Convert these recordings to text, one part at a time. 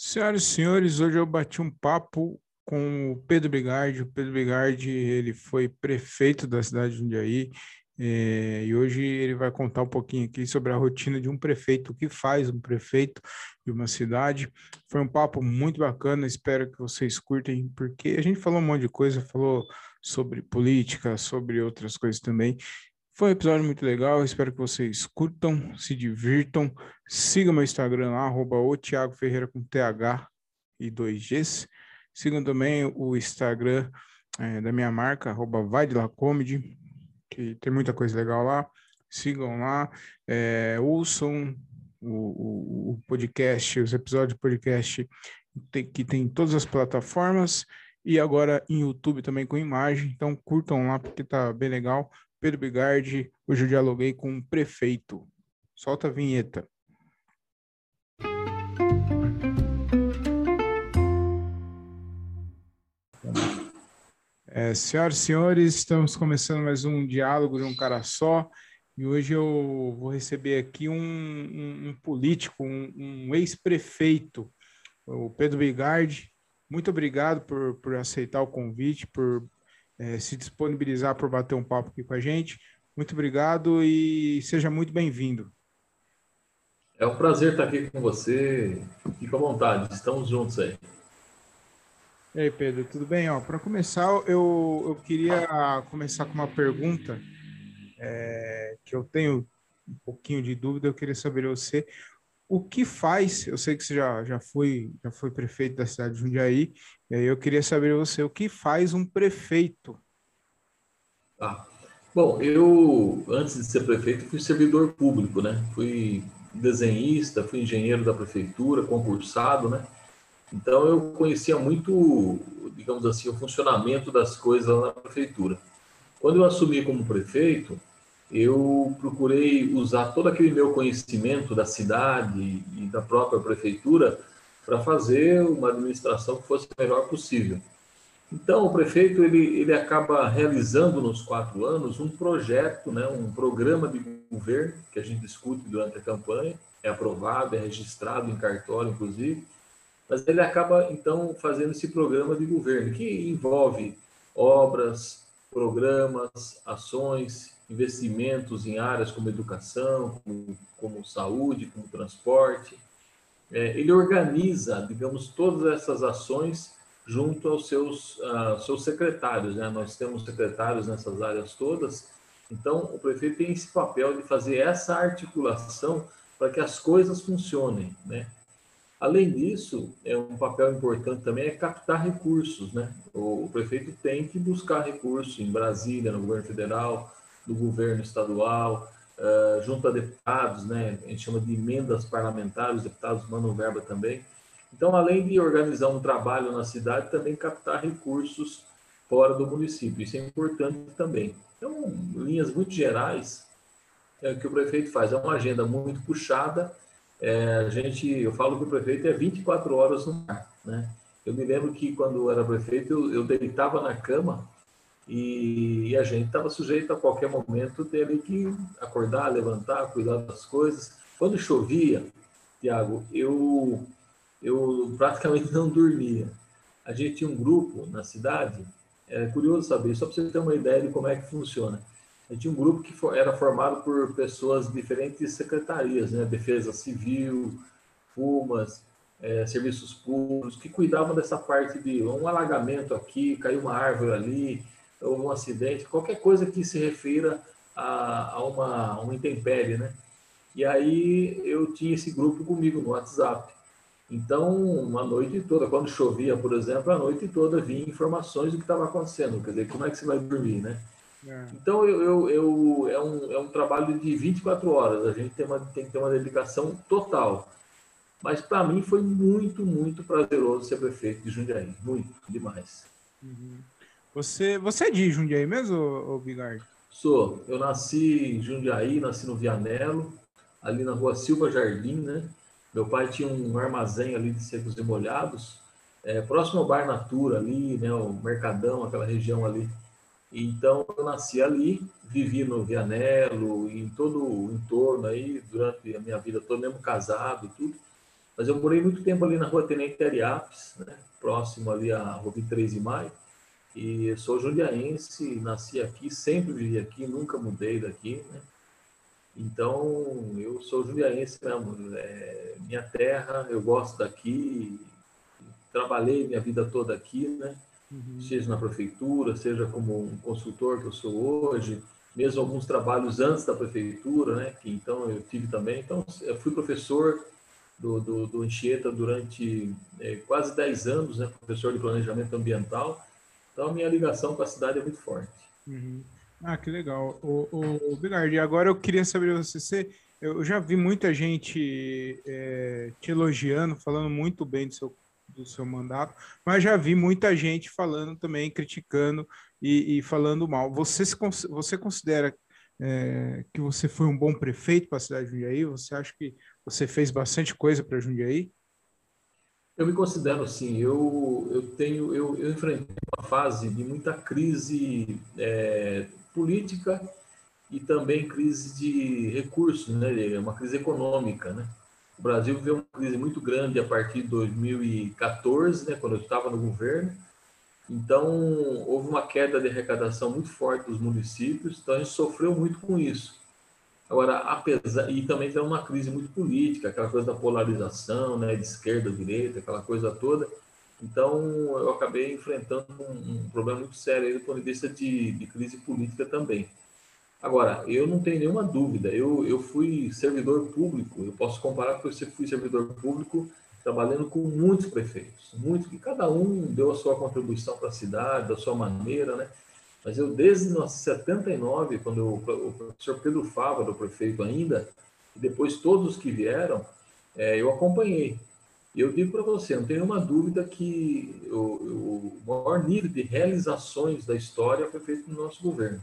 Senhoras e senhores, hoje eu bati um papo com o Pedro Bigardi. O Pedro Bigardi, ele foi prefeito da cidade de Jundiaí é, e hoje ele vai contar um pouquinho aqui sobre a rotina de um prefeito, o que faz um prefeito de uma cidade. Foi um papo muito bacana, espero que vocês curtem, porque a gente falou um monte de coisa, falou sobre política, sobre outras coisas também. Foi um episódio muito legal, espero que vocês curtam, se divirtam. Sigam meu Instagram lá, arroba o Thiago Ferreira com TH e 2Gs. Sigam também o Instagram é, da minha marca, arroba vai de lá comedy, que tem muita coisa legal lá. Sigam lá, é, ouçam o, o, o, podcast, os episódios do podcast que tem em todas as plataformas e agora em YouTube também com imagem. Então curtam lá porque tá bem legal. Pedro Bigardi, hoje eu dialoguei com o prefeito. Solta a vinheta. É, senhoras e senhores, estamos começando mais um diálogo de um cara só. E hoje eu vou receber aqui um, um, um político, um, um ex-prefeito, o Pedro Bigardi. Muito obrigado por, por aceitar o convite, por é, se disponibilizar por bater um papo aqui com a gente. Muito obrigado e seja muito bem-vindo. É um prazer estar aqui com você. Fique à vontade, estamos juntos aí. E aí, Pedro, tudo bem? Para começar, eu, eu queria começar com uma pergunta é, que eu tenho um pouquinho de dúvida, eu queria saber de você o que faz, eu sei que você já, já, foi, já foi prefeito da cidade de Jundiaí, e aí eu queria saber você, o que faz um prefeito? Ah, bom, eu, antes de ser prefeito, fui servidor público, né? Fui desenhista, fui engenheiro da prefeitura, concursado, né? Então eu conhecia muito, digamos assim, o funcionamento das coisas lá na prefeitura. Quando eu assumi como prefeito, eu procurei usar todo aquele meu conhecimento da cidade e da própria prefeitura para fazer uma administração que fosse a melhor possível. Então, o prefeito ele, ele acaba realizando nos quatro anos um projeto, né, um programa de governo que a gente discute durante a campanha, é aprovado, é registrado em cartório, inclusive, mas ele acaba, então, fazendo esse programa de governo, que envolve obras, programas, ações, investimentos em áreas como educação, como, como saúde, como transporte. É, ele organiza, digamos, todas essas ações junto aos seus, uh, seus secretários. Né? Nós temos secretários nessas áreas todas, então o prefeito tem esse papel de fazer essa articulação para que as coisas funcionem. Né? Além disso, é um papel importante também é captar recursos, né? O, o, prefeito tem que buscar recursos em Brasília, no governo federal, no governo estadual, uh, junto a deputados, né? A gente chama de emendas parlamentares, os deputados mandam verba também. Então, além de organizar um trabalho na cidade, também captar recursos fora do município. Isso é importante também. Então, linhas muito gerais, é o que o prefeito faz. É uma agenda muito puxada é, a gente, eu falo que o prefeito é 24 horas no mar, né? Eu me lembro que quando eu era prefeito, eu, eu deitava na cama e, e a gente estava sujeito a qualquer momento ter que acordar, levantar, cuidar das coisas. Quando chovia, Tiago, eu, eu praticamente não dormia. A gente tinha um grupo na cidade, é curioso saber, só para você ter uma ideia de como é que funciona tinha um grupo que era formado por pessoas de diferentes secretarias, né? Defesa Civil, FUMAS, é, Serviços Públicos, que cuidavam dessa parte de um alagamento aqui, caiu uma árvore ali, houve um acidente, qualquer coisa que se refira a, a uma, uma intempérie, né? E aí eu tinha esse grupo comigo no WhatsApp. Então, uma noite toda, quando chovia, por exemplo, a noite toda vinha informações do que estava acontecendo. Quer dizer, como é que você vai dormir, né? É. Então, eu, eu, eu, é, um, é um trabalho de 24 horas, a gente tem, uma, tem que ter uma dedicação total. Mas, para mim, foi muito, muito prazeroso ser prefeito de Jundiaí. Muito, demais. Uhum. Você, você é de Jundiaí mesmo, ou Bigardi? Sou. Eu nasci em Jundiaí, nasci no Vianello, ali na rua Silva Jardim, né? Meu pai tinha um armazém ali de secos e molhados, é, próximo ao Bar Natura ali, né? O Mercadão, aquela região ali. Então, eu nasci ali, vivi no Vianello, em todo o entorno aí, durante a minha vida toda, mesmo casado, tudo. Mas eu morei muito tempo ali na rua Tenente Ariapes, né? próximo ali à Rua 3 de Maio. E eu sou jundiaense, nasci aqui, sempre vivi aqui, nunca mudei daqui, né? Então, eu sou jundiaense mesmo, é minha terra, eu gosto daqui, trabalhei minha vida toda aqui, né? Uhum. Seja na prefeitura, seja como um consultor que eu sou hoje, mesmo alguns trabalhos antes da prefeitura, né? Que então eu tive também. Então, eu fui professor do, do, do Anchieta durante é, quase 10 anos, né? Professor de planejamento ambiental. Então, minha ligação com a cidade é muito forte. Uhum. Ah, que legal. O, o, o Bigardi, agora eu queria saber de você, você, eu já vi muita gente é, te elogiando, falando muito bem do seu, do seu mandato, mas já vi muita gente falando também, criticando e, e falando mal. Você, se, você considera é, que você foi um bom prefeito para a cidade de Jundiaí? Você acha que você fez bastante coisa para Jundiaí? Eu me considero assim, eu, eu tenho, eu, eu enfrentei uma fase de muita crise é, política e também crise de recursos, né? Uma crise econômica, né? O Brasil viveu uma crise muito grande a partir de 2014, né, quando eu estava no governo. Então, houve uma queda de arrecadação muito forte dos municípios, então a gente sofreu muito com isso. Agora, apesar e também tem uma crise muito política, aquela coisa da polarização, né, de esquerda, direita, aquela coisa toda. Então, eu acabei enfrentando um, um problema muito sério aí do ponto de vista de, de, crise política também. Agora, eu não tenho nenhuma dúvida, eu, eu fui servidor público, eu posso comparar porque eu fui servidor público trabalhando com muitos prefeitos, muitos, que cada um deu a sua contribuição para a cidade, da sua maneira, né? Mas eu, desde 1979, quando eu, o professor Pedro Fava, o prefeito ainda, e depois todos que vieram, é, eu acompanhei. E eu digo para você, não tenho uma dúvida que o, o, maior nível de realizações da história foi feito no nosso governo.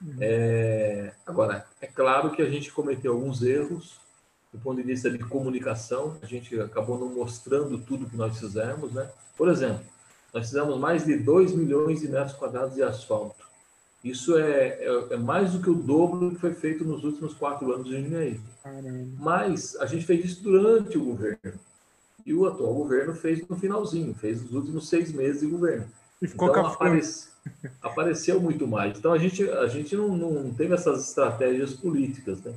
Uhum. É, agora, é claro que a gente cometeu alguns erros, do ponto de vista de comunicação, a gente acabou não mostrando tudo que nós fizemos, né? Por exemplo, nós fizemos mais de 2 milhões de metros quadrados de asfalto. Isso é, é, é, mais do que o dobro do que foi feito nos últimos quatro anos em Jundiaí. Mas a gente fez isso durante o governo. E o atual governo fez no finalzinho, fez nos últimos seis meses de governo. E ficou então, aparece, apareceu muito mais. Então a gente, a gente não, não teve essas estratégias políticas. Né?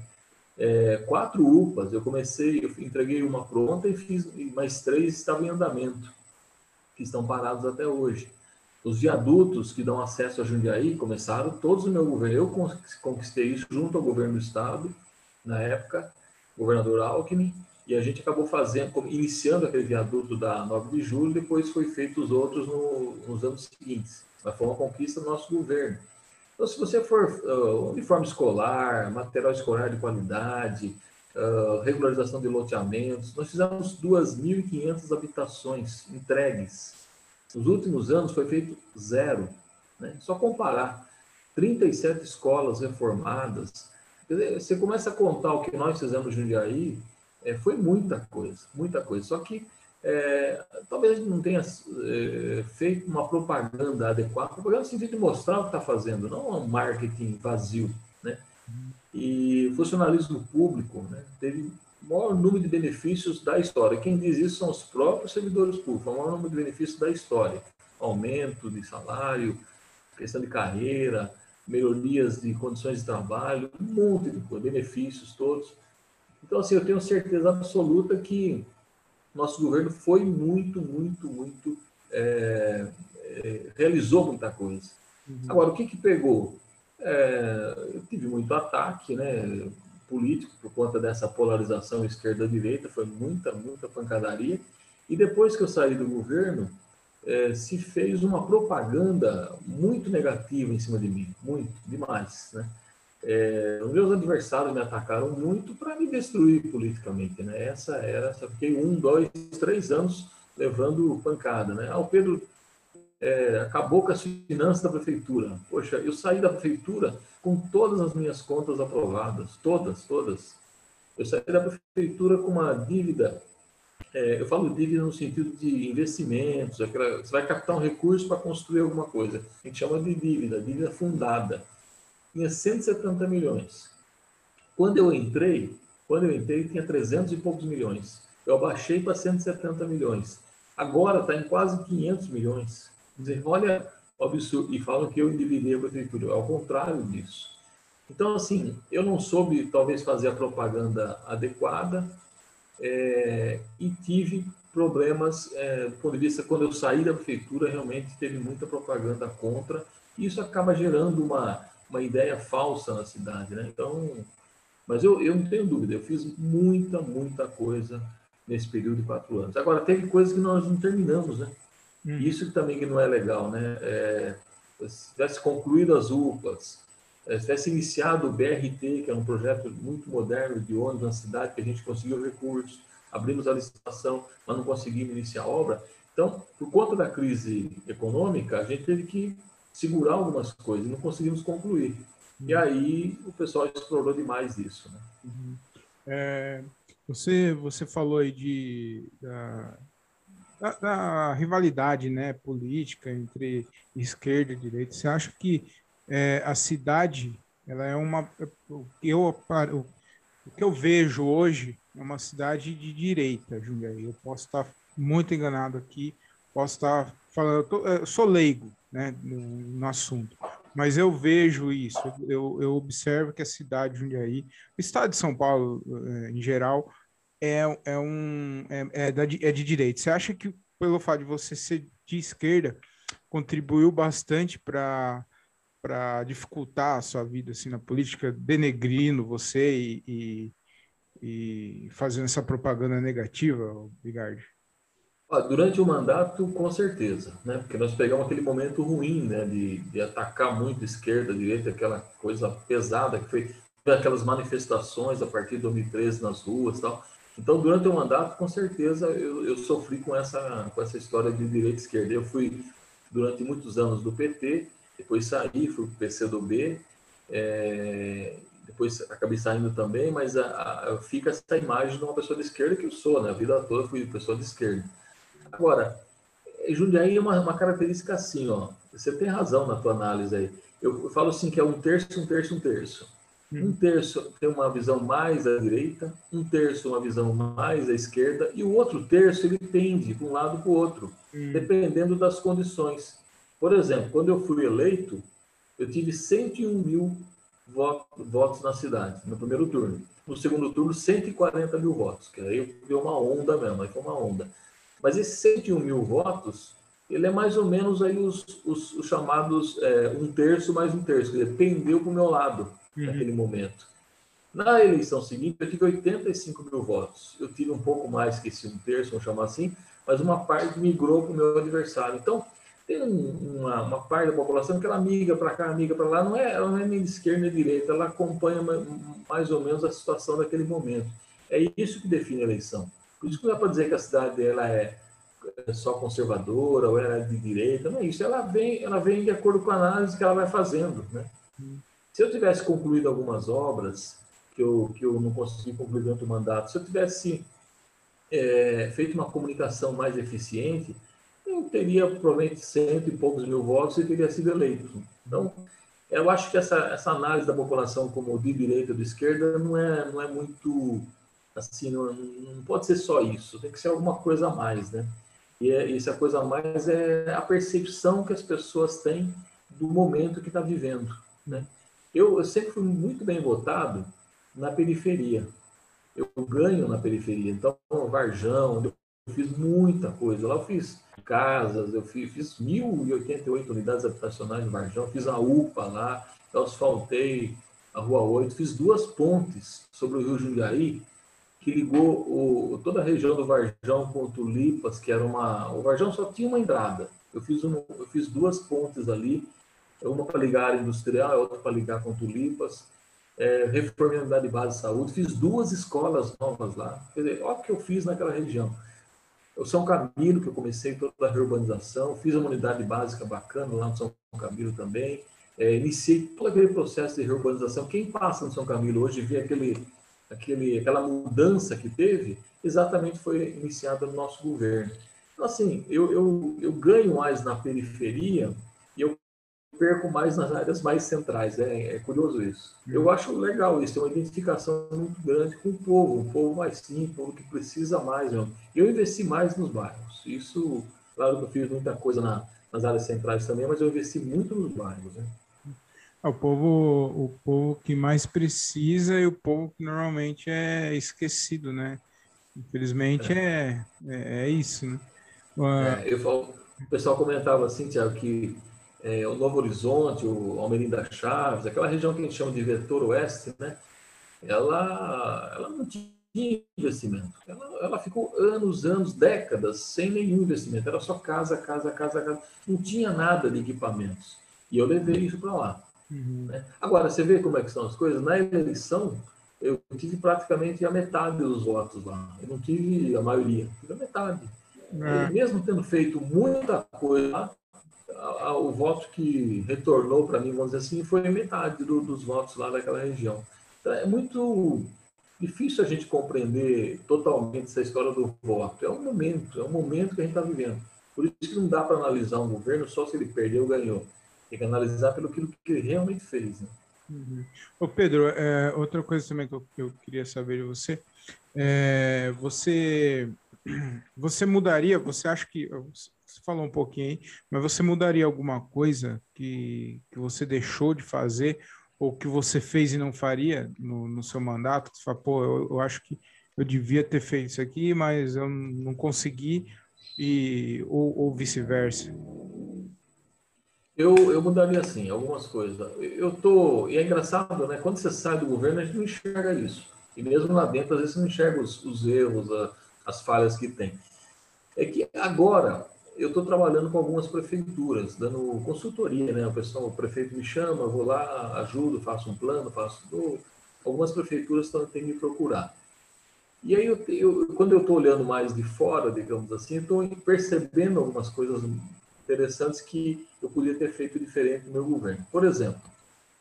É, quatro UPAs, eu comecei, eu entreguei uma pronta e fiz mais três estavam em andamento que estão parados até hoje. Os viadutos que dão acesso a Jundiaí começaram todos no meu governo. Eu conquistei isso junto ao governo do estado, na época, governador Alckmin, e a gente acabou fazendo, iniciando aquele viaduto da 9 de julho, depois foi feito os outros no, nos anos seguintes. Mas foi uma conquista do nosso governo. Então, se você for uh, uniforme escolar, material escolar de qualidade, regularização de loteamentos. Nós fizemos 2.500 habitações entregues. Nos últimos anos foi feito zero. Né? Só comparar. 37 escolas reformadas. Dizer, você começa a contar o que nós fizemos no Jundiaí, é, foi muita coisa, muita coisa. Só que é, talvez não tenha é, feito uma propaganda adequada, propaganda no sentido de mostrar o que está fazendo, não um marketing vazio. E o funcionalismo público né, teve o maior número de benefícios da história. Quem diz isso são os próprios servidores públicos, o maior número de benefícios da história. Aumento de salário, questão de carreira, melhorias de condições de trabalho, um monte de coisa, benefícios todos. Então, assim, eu tenho certeza absoluta que nosso governo foi muito, muito, muito. É, é, realizou muita coisa. Uhum. Agora, o que, que pegou? É, eu tive muito ataque né, político por conta dessa polarização esquerda-direita, foi muita, muita pancadaria. E depois que eu saí do governo, é, se fez uma propaganda muito negativa em cima de mim, muito, demais. Né? É, os meus adversários me atacaram muito para me destruir politicamente. Né? Essa era, fiquei um, dois, três anos levando pancada. Né? Ah, o Pedro é, acabou com as finanças da prefeitura. Poxa, eu saí da prefeitura com todas as minhas contas aprovadas, todas, todas. Eu saí da prefeitura com uma dívida, é, eu falo dívida no sentido de investimentos, aquela, você vai captar um recurso para construir alguma coisa. A gente chama de dívida, dívida fundada. Tinha 170 milhões. Quando eu entrei, quando eu entrei, tinha 300 e poucos milhões. eu abaixei para 170 milhões. Agora está em quase 500 milhões. Dizer, olha o absurdo. E falam que eu endividei a prefeitura. Ao contrário disso. Então, assim, eu não soube, talvez, fazer a propaganda adequada é, e tive problemas é, do ponto de vista, quando eu saí da prefeitura, realmente teve muita propaganda contra, e isso acaba gerando uma, uma ideia falsa na cidade, né? Então, mas eu, eu não tenho dúvida, eu fiz muita, muita coisa nesse período de quatro anos. Agora, teve coisas que nós não terminamos, né? Hum. Isso também que não é legal, né? É, se tivesse concluído as UPAs, é, se tivesse iniciado o BRT, que é um projeto muito moderno de ônibus na cidade, que a gente conseguiu recursos, abrimos a licitação, mas não conseguimos iniciar a obra. Então, por conta da crise econômica, a gente teve que segurar algumas coisas não conseguimos concluir. E aí o pessoal explorou demais isso. Né? Uhum. É, você, você falou aí de, da, da, da, rivalidade né, política entre esquerda e direita. Você acha que é, a cidade ela é uma. O que, eu, o que eu vejo hoje é uma cidade de direita, Jundiaí. Eu posso estar muito enganado aqui, posso estar falando. Eu, tô, eu sou leigo né, no, no assunto, mas eu vejo isso, eu, eu observo que a cidade de Jundiaí, o estado de São Paulo eh, em geral, é, é, um, é, é, da, é de direita. Você acha que pelo fato de você ser de esquerda, contribuiu bastante para para dificultar a sua vida assim na política, denegrindo você e, e, e fazendo essa propaganda negativa, Bigardi? Durante o mandato, com certeza, né? Porque nós pegamos aquele momento ruim, né? De, de atacar muito esquerda, direita, aquela coisa pesada que foi aquelas manifestações a partir de 2013 nas ruas, tal. Então, durante o mandato, com certeza, eu, eu sofri com essa com essa história de direita e esquerda. Eu fui durante muitos anos do PT, depois saí, fui para o PCdoB, é, depois acabei saindo também, mas a, a, fica essa imagem de uma pessoa de esquerda que eu sou, né? A vida toda fui pessoa de esquerda. Agora, Jundiaí é uma, uma característica assim, ó. Você tem razão na tua análise aí. Eu, eu falo assim que é um terço, um terço, um terço. Um terço tem uma visão mais à direita, um terço uma visão mais à esquerda, e o outro terço ele tende de um lado para o outro, hum. dependendo das condições. Por exemplo, quando eu fui eleito, eu tive 101 mil votos na cidade, no primeiro turno. No segundo turno, 140 mil votos, que aí deu uma onda mesmo, aí foi uma onda. Mas esses 101 mil votos, ele é mais ou menos aí os, os, os chamados é, um terço mais um terço, quer dizer, pendeu para o meu lado uhum. naquele momento. Na eleição seguinte, eu tive 85 mil votos. Eu tive um pouco mais que esse um terço, vamos chamar assim, mas uma parte migrou para o meu adversário. Então, tem uma, uma, parte da população que ela migra para cá, migra para lá, não é, ela não é nem de esquerda nem de direita, ela acompanha mais ou menos a situação daquele momento. É isso que define a eleição. Por isso que não dá para dizer que a cidade ela é, é só conservadora ou ela é de direita, não é isso. Ela vem, ela vem de acordo com a análise que ela vai fazendo. Né? Se eu tivesse concluído algumas obras que eu, que eu não consegui concluir durante o mandato, se eu tivesse é, feito uma comunicação mais eficiente, eu teria provavelmente cento e poucos mil votos e teria sido eleito. Então, eu acho que essa, essa análise da população como de direita ou de esquerda não é, não é muito assim, não, não pode ser só isso, tem que ser alguma coisa a mais, né? E, é, e essa coisa a mais é a percepção que as pessoas têm do momento que está vivendo, né? Eu, eu, sempre fui muito bem votado na periferia. Eu ganho na periferia. Então, Varjão, eu fiz muita coisa. Lá eu fiz casas, eu fiz, fiz 1.088 unidades habitacionais no Varjão, fiz a UPA lá, eu asfaltei a Rua 8, fiz duas pontes sobre o Rio Jundiaí, que ligou o, toda a região do Varjão com Tulipas, que era uma. O Varjão só tinha uma entrada. Eu fiz, um, eu fiz duas pontes ali, uma para ligar área industrial, outra para ligar com Tulipas. É, reformei a unidade de base de saúde, fiz duas escolas novas lá. Quer dizer, olha o que eu fiz naquela região. O São Camilo, que eu comecei toda a reurbanização, fiz uma unidade básica bacana lá no São Camilo também. É, iniciei todo aquele processo de reurbanização. Quem passa no São Camilo hoje vê aquele aquele, aquela mudança que teve, exatamente foi iniciada no nosso governo. Então, assim, eu, eu, eu ganho mais na periferia perco mais nas áreas mais centrais. É, é curioso isso. Eu acho legal isso, tem uma identificação muito grande com o povo, um povo mais simples, um povo que precisa mais. Meu. Eu investi mais nos bairros. Isso, claro que eu fiz muita coisa na, nas áreas centrais também, mas eu investi muito nos bairros. Né? É o povo, o povo que mais precisa e o povo que normalmente é esquecido, né? Infelizmente é, é, é isso, né? Uh... eu falo, o pessoal comentava assim, Tiago, que é, o Novo Horizonte, o Almerinda Chaves, aquela região que a gente chama de vetor oeste, né? Ela, ela não tinha investimento. Ela, ela ficou anos, anos, décadas sem nenhum investimento. Era só casa, casa, casa, casa. Não tinha nada de equipamentos. E eu levei isso para lá. Uhum. Né? Agora, você vê como é que são as coisas? Na eleição, eu tive praticamente a metade dos votos lá. Eu não tive a maioria, tive a metade. É. mesmo tendo feito muita coisa, o voto que retornou para mim, vamos dizer assim, foi metade do, dos votos lá daquela região. Então, é muito difícil a gente compreender totalmente essa história do voto. É um momento, é um momento que a gente está vivendo. Por isso que não dá para analisar um governo só se ele perdeu ou ganhou. Tem que analisar pelo que ele realmente fez. Né? Uhum. Ô Pedro, é, outra coisa também que eu, eu queria saber de você, é, você você mudaria, você acha que, você falou um pouquinho aí, mas você mudaria alguma coisa que, que você deixou de fazer ou que você fez e não faria no, no seu mandato? Você fala, pô, eu, eu acho que eu devia ter feito isso aqui, mas eu não consegui, e, ou, ou vice-versa. Eu, eu mudaria assim, algumas coisas. Eu tô. E é engraçado, né? Quando você sai do governo, a gente não enxerga isso. E mesmo lá dentro, às vezes você não enxerga os, os erros, a, as falhas que tem. É que agora eu estou trabalhando com algumas prefeituras, dando consultoria, né? O pessoal, o prefeito me chama, vou lá, ajudo, faço um plano, faço. Algumas prefeituras estão têm me procurar. E aí, eu, eu quando eu estou olhando mais de fora, digamos assim, estou percebendo algumas coisas interessantes que eu podia ter feito diferente no meu governo. Por exemplo,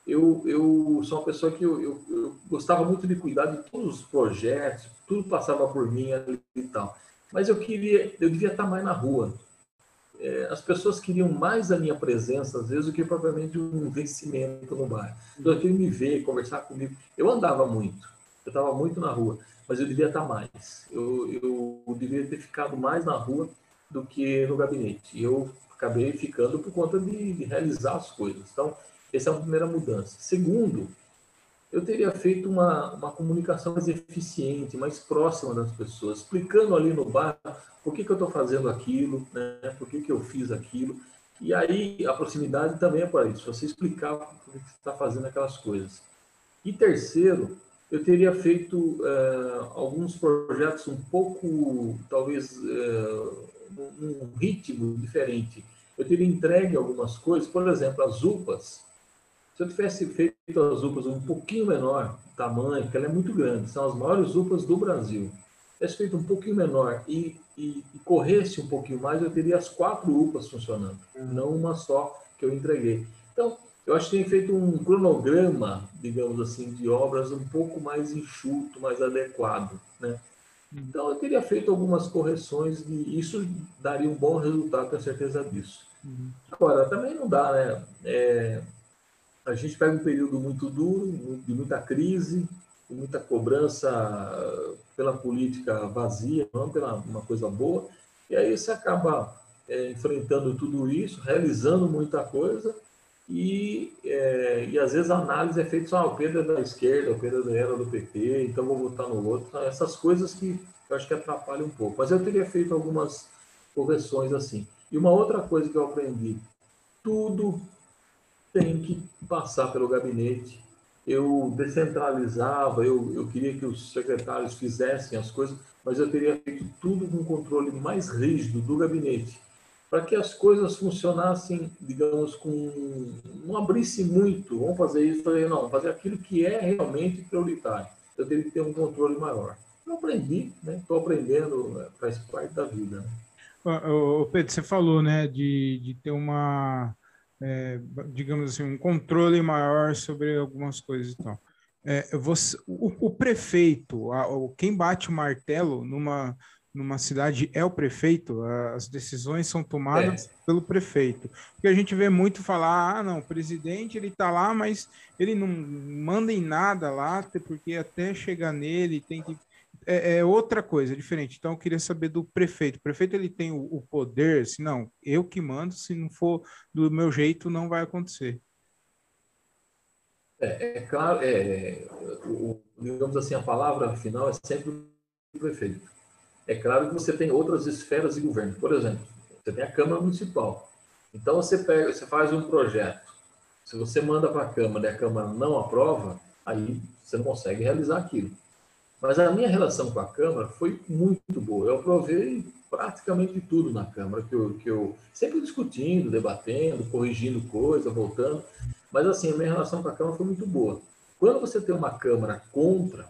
eu, eu sou uma pessoa que eu, eu, eu, gostava muito de cuidar de todos os projetos, tudo passava por mim e tal. Mas eu queria, eu devia estar mais na rua. É, as pessoas queriam mais a minha presença, às vezes, do que propriamente um investimento no bairro. Então, queria me ver, conversar comigo. Eu andava muito, eu estava muito na rua, mas eu devia estar mais. Eu, eu devia ter ficado mais na rua do que no gabinete. E eu acabei ficando por conta de, de realizar as coisas. Então, essa é a primeira mudança. Segundo, eu teria feito uma, uma comunicação mais eficiente, mais próxima das pessoas, explicando ali no bar por que, que eu estou fazendo aquilo, né? por que, que eu fiz aquilo. E aí a proximidade também é para isso, você explicar por que você está fazendo aquelas coisas. E terceiro, eu teria feito uh, alguns projetos um pouco, talvez, uh, um ritmo diferente. Eu teria entregue algumas coisas, por exemplo, as UPAs, se eu tivesse feito as UPAs um pouquinho menor tamanho, porque ela é muito grande, são as maiores UPAs do Brasil, tivesse feito um pouquinho menor e, e, e, corresse um pouquinho mais, eu teria as quatro UPAs funcionando, não uma só que eu entreguei. Então, eu acho que tem feito um cronograma, digamos assim, de obras um pouco mais enxuto, mais adequado, né? Então, eu teria feito algumas correções e isso daria um bom resultado, tenho certeza disso. Uhum. Agora, também não dá, né? É, a gente pega um período muito duro, de muita crise, de muita cobrança pela política vazia, não pela uma coisa boa, e aí você acaba é, enfrentando tudo isso, realizando muita coisa, e, é, e às vezes a análise é feita só, ah, o Pedro é da esquerda, o Pedro é era do PT, então vou votar no outro. Então, essas coisas que eu acho que atrapalham um pouco. Mas eu teria feito algumas correções assim. E uma outra coisa que eu aprendi, tudo tem que passar pelo gabinete. Eu descentralizava, eu, eu queria que os secretários fizessem as coisas, mas eu teria feito tudo com controle mais rígido do gabinete, para que as coisas funcionassem, digamos, com. não abrisse muito, vamos fazer isso, fazer, não, fazer aquilo que é realmente prioritário. Eu teria que ter um controle maior. Eu aprendi, estou né? aprendendo, né? faz parte da vida. Né? Pedro, você falou né, de, de ter uma é, digamos assim, um controle maior sobre algumas coisas e tal. É, você, o, o, prefeito, a, o, quem bate o martelo numa, numa cidade é o prefeito, as decisões são tomadas é. pelo prefeito. Porque a gente vê muito falar, ah, não, o presidente ele tá lá, mas ele não manda em nada lá, porque até chegar nele tem que é, é, outra coisa, diferente. Então, eu queria saber do prefeito. O prefeito ele tem o, o, poder, se não, eu que mando, se não for do meu jeito, não vai acontecer. É, é claro, é, o, digamos assim, a palavra final é sempre o prefeito. É claro que você tem outras esferas de governo. Por exemplo, você tem a Câmara Municipal. Então, você, pega, você faz um projeto. Se você manda para a Câmara e a Câmara não aprova, aí você não consegue realizar aquilo. Mas a minha relação com a Câmara foi muito boa. Eu aprovei praticamente tudo na Câmara, que eu, que eu sempre discutindo, debatendo, corrigindo coisa, voltando. Mas assim, a minha relação com a Câmara foi muito boa. Quando você tem uma Câmara contra,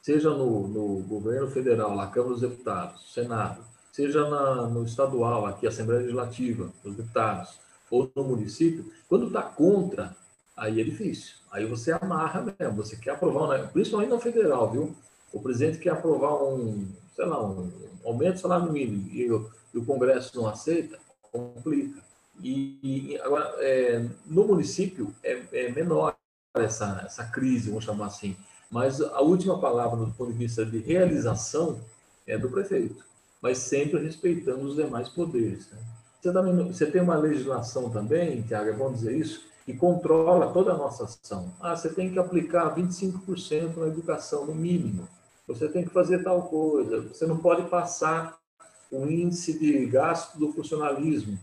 seja no, no governo federal, na Câmara dos Deputados, Senado, seja na, no estadual, aqui, Assembleia Legislativa, os deputados, ou no município, quando está contra, aí é difícil. Aí você amarra mesmo, você quer aprovar, principalmente no federal, viu? O presidente quer aprovar um, sei lá, um aumento do salário mínimo e o, e o Congresso não aceita, complica. E, e agora, é, no município é, é, menor essa, essa crise, vamos chamar assim, mas a última palavra do ponto de vista de realização é do prefeito, mas sempre respeitando os demais poderes. Né? Você, também, você tem uma legislação também, Tiago, é bom dizer isso, que controla toda a nossa ação. Ah, você tem que aplicar 25% na educação, no mínimo. Você tem que fazer tal coisa. Você não pode passar o índice de gasto do funcionalismo.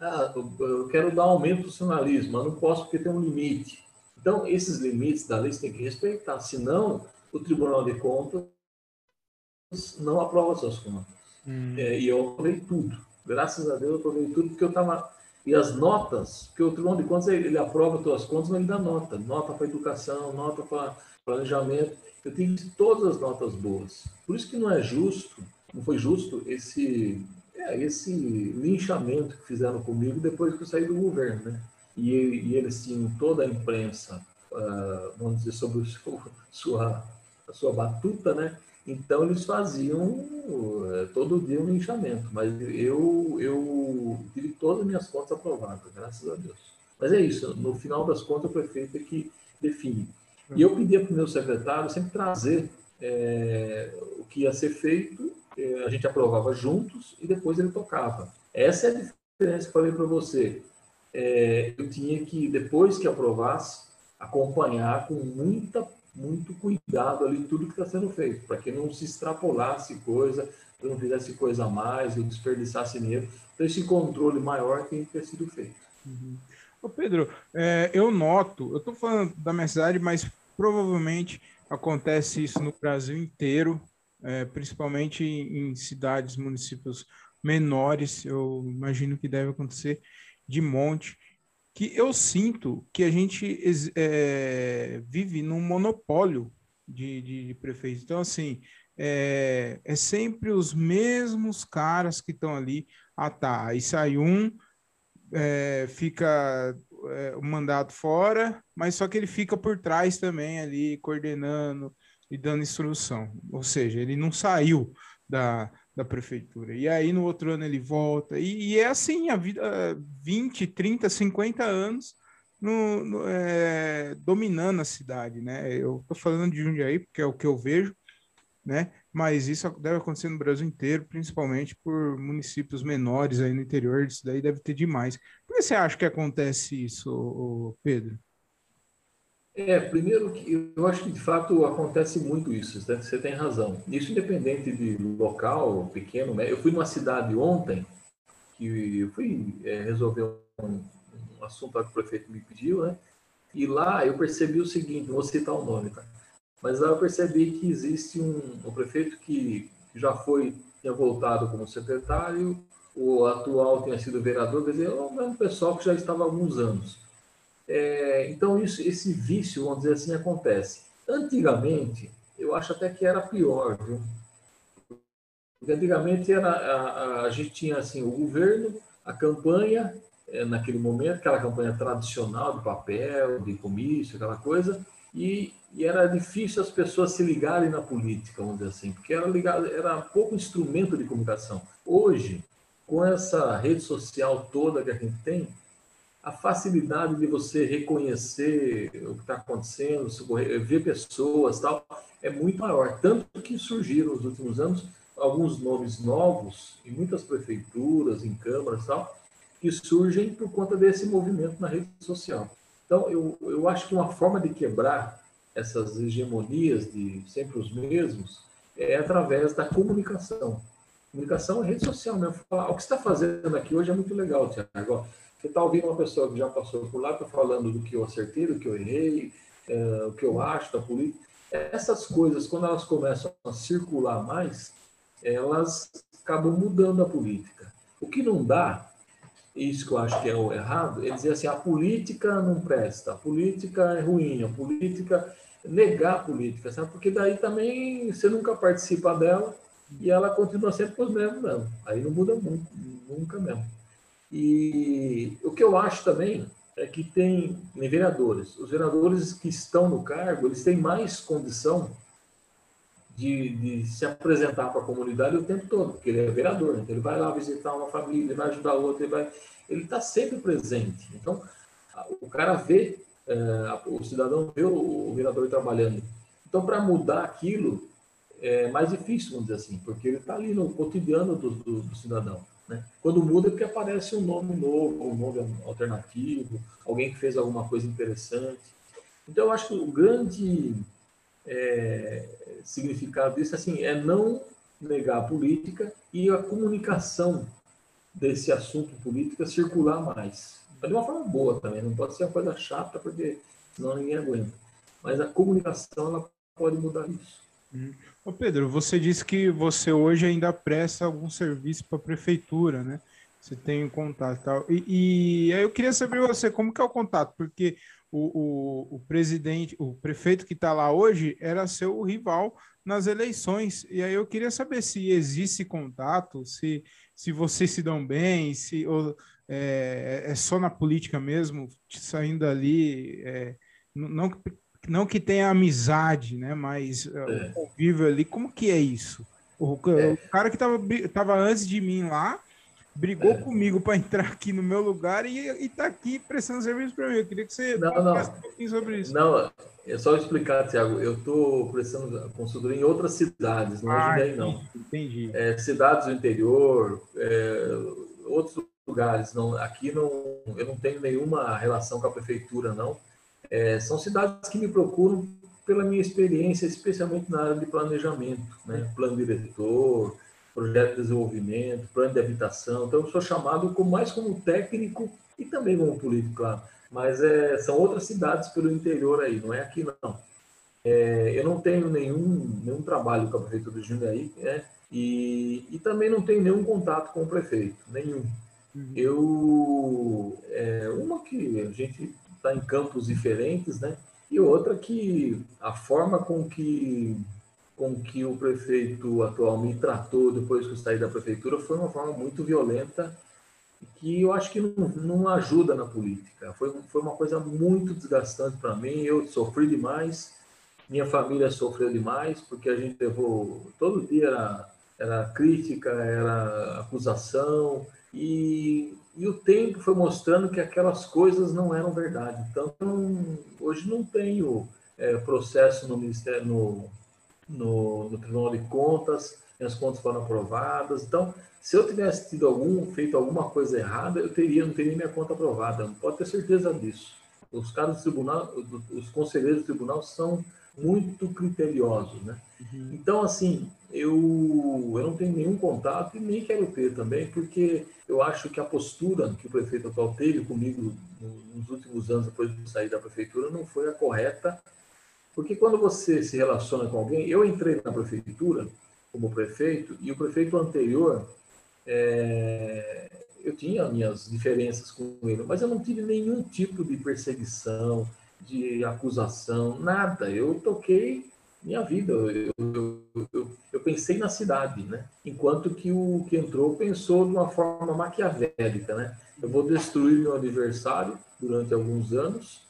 Ah, eu quero dar aumento do funcionalismo, mas não posso porque tem um limite. Então, esses limites da lei você tem que respeitar, senão o Tribunal de Contas não aprova suas contas. Hum. É, e eu aprovei tudo. Graças a Deus eu aprovei tudo, porque eu estava e as notas, que o Tribunal de Contas ele aprova as suas contas, mas ele dá nota. Nota para educação, nota para planejamento. Eu tenho todas as notas boas. Por isso que não é justo, não foi justo esse, é, esse linchamento que fizeram comigo depois que eu saí do governo, né? E, e eles tinham toda a imprensa, uh, vamos dizer, sobre o seu, sua, a sua batuta, né? Então eles faziam eh, todo dia um linchamento, mas eu, eu tive todas as minhas contas aprovadas, graças a Deus. Mas é isso, no final das contas o prefeito é que define. E eu pedia para o meu secretário sempre trazer é, o que ia ser feito, é, a gente aprovava juntos e depois ele tocava. Essa é a diferença que eu falei para você. É, eu tinha que, depois que aprovasse, acompanhar com muita muito cuidado ali tudo que está sendo feito, para que não se extrapolasse coisa, não fizesse coisa a mais, ou desperdiçasse dinheiro. Então, esse controle maior tem que ter sido feito. Uhum. Ô Pedro, é, eu noto, eu estou falando da minha cidade, mas provavelmente acontece isso no Brasil inteiro, é, principalmente em cidades, municípios menores, eu imagino que deve acontecer de monte que eu sinto que a gente é, vive num monopólio de, de, de prefeitos. Então, assim, é, é, sempre os mesmos caras que estão ali. Ah, tá. Aí sai um, é, fica é, o mandato fora, mas só que ele fica por trás também ali, coordenando e dando instrução. Ou seja, ele não saiu da, da prefeitura. E aí no outro ano ele volta. E, e é assim a vida, 20, 30, 50 anos no, no, é, dominando a cidade, né? Eu tô falando de Jundiaí porque é o que eu vejo, né? Mas isso deve acontecer no Brasil inteiro, principalmente por municípios menores aí no interior, isso daí deve ter demais. Por que você acha que acontece isso, Pedro? É, primeiro que eu acho que de fato acontece muito isso, né? você tem razão. Isso independente de local, pequeno, né? Eu fui numa cidade ontem que eu fui é, resolver um, um, assunto que o prefeito me pediu, né? E lá eu percebi o seguinte, vou citar o nome, tá? Mas lá eu percebi que existe um, um prefeito que já foi, tinha voltado como secretário, o atual tinha sido vereador, quer dizer, é o mesmo pessoal que já estava há alguns anos. É, então, isso, esse vício, vamos dizer assim, acontece. Antigamente, eu acho até que era pior, viu? Porque antigamente era, a, a, a gente tinha assim, o governo, a campanha, é, naquele momento, aquela campanha tradicional de papel, de comício, aquela coisa, e e era difícil as pessoas se ligarem na política, vamos dizer assim, porque era ligado, era pouco instrumento de comunicação. Hoje, com essa rede social toda que a gente tem, a facilidade de você reconhecer o que está acontecendo, ver pessoas tal, é muito maior. Tanto que surgiram nos últimos anos alguns nomes novos em muitas prefeituras, em câmaras tal, que surgem por conta desse movimento na rede social. Então, eu, eu acho que uma forma de quebrar essas hegemonias de sempre os mesmos é através da comunicação. Comunicação é rede social mesmo. O que você está fazendo aqui hoje é muito legal, Tiago. Você está ouvindo uma pessoa que já passou por lá, está falando do que eu acertei, do que eu errei, é, o que eu acho da política. Essas coisas, quando elas começam a circular mais, elas acabam mudando a política. O que não dá, isso que eu acho que é o errado, é dizer assim, a política não presta, a política é ruim, a política negar a política, sabe? Porque daí também você nunca participa dela e ela continua sempre com os mesmos mesmo. Aí não muda muito, nunca mesmo. E o que eu acho também é que tem vereadores. Os vereadores que estão no cargo, eles têm mais condição de, de se apresentar para a comunidade o tempo todo, porque ele é vereador, então ele vai lá visitar uma família, ele vai ajudar outra, ele vai, ele está sempre presente. Então, o cara vê, é, o cidadão vê o, o vereador trabalhando. Então, para mudar aquilo, é mais difícil, vamos dizer assim, porque ele está ali no cotidiano do, do, do cidadão. Né? Quando muda é porque aparece um nome novo, um nome alternativo, alguém que fez alguma coisa interessante. Então, eu acho que o grande é, significado disso assim, é não negar a política e a comunicação desse assunto política circular mais. Mas de uma forma boa também, não pode ser uma coisa chata, porque senão ninguém aguenta. Mas a comunicação ela pode mudar isso. Hum. Ô Pedro, você disse que você hoje ainda presta algum serviço para a prefeitura, né? Você tem contato e tal. E, e aí eu queria saber você, como que é o contato? Porque o, o, o presidente, o prefeito que está lá hoje era seu rival nas eleições. E aí eu queria saber se existe contato, se, se vocês se dão bem, se ou, é, é só na política mesmo, saindo ali, é, não, não que tenha amizade, né? Mas é. o convívio ali, como que é isso? O, o cara que estava tava antes de mim lá, brigou é. comigo para entrar aqui no meu lugar e, está aqui prestando serviço para mim. Eu queria que você não, não. um pouquinho sobre isso. Não, é só explicar, Tiago. Eu estou prestando consultoria em outras cidades, não ah, ajudei, não. Entendi. É, cidades do interior, é, outros lugares. Não, aqui não, eu não tenho nenhuma relação com a prefeitura, não. É, são cidades que me procuram pela minha experiência, especialmente na área de planejamento, né? plano diretor, projeto de desenvolvimento, plano de habitação. Então, eu sou chamado como, mais como técnico e também como político, claro. Mas é, são outras cidades pelo interior aí, não é aqui não. É, eu não tenho nenhum, nenhum trabalho com a prefeitura de Jundiaí, né? E, e também não tenho nenhum contato com o prefeito, nenhum. Uhum. Eu, é, uma que a gente está em campos diferentes, né? E outra que a forma com que com que o prefeito atual me tratou depois que eu saí da prefeitura foi uma forma muito violenta que eu acho que não, não ajuda na política. Foi, foi uma coisa muito desgastante para mim. Eu sofri demais, minha família sofreu demais, porque a gente levou. Todo dia era, era crítica, era acusação, e, e o tempo foi mostrando que aquelas coisas não eram verdade. Então, hoje não tenho é, processo no Ministério, no, no, no Tribunal de Contas, minhas contas foram aprovadas. Então, se eu tivesse tido algum, feito alguma coisa errada, eu teria, não teria minha conta aprovada. Não pode ter certeza disso. Os caras do tribunal, os conselheiros do tribunal são muito criteriosos, né? Uhum. Então, assim, eu, eu não tenho nenhum contato e nem quero ter também, porque eu acho que a postura que o prefeito atual teve comigo nos últimos anos, depois de sair da prefeitura, não foi a correta porque quando você se relaciona com alguém, eu entrei na prefeitura como prefeito e o prefeito anterior, é, eu tinha minhas diferenças com ele, mas eu não tive nenhum tipo de perseguição, de acusação, nada. Eu toquei minha vida, eu, eu, eu, eu, pensei na cidade, né? Enquanto que o que entrou pensou de uma forma maquiavélica, né? Eu vou destruir meu adversário durante alguns anos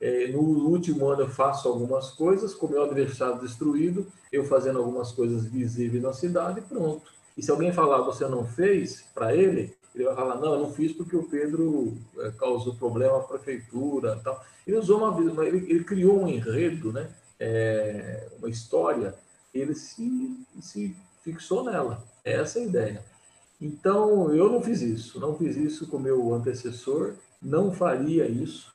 É, no último ano eu faço algumas coisas, com meu adversário destruído, eu fazendo algumas coisas visíveis na cidade, pronto. E se alguém falar você não fez para ele, ele vai falar não, eu não fiz porque o Pedro é, causou problema à prefeitura, tal. Ele usou uma, ele, ele criou um enredo, né? É, uma história, ele se, se fixou nela. Essa é a ideia. Então, eu não fiz isso, não fiz isso com meu antecessor, não faria isso,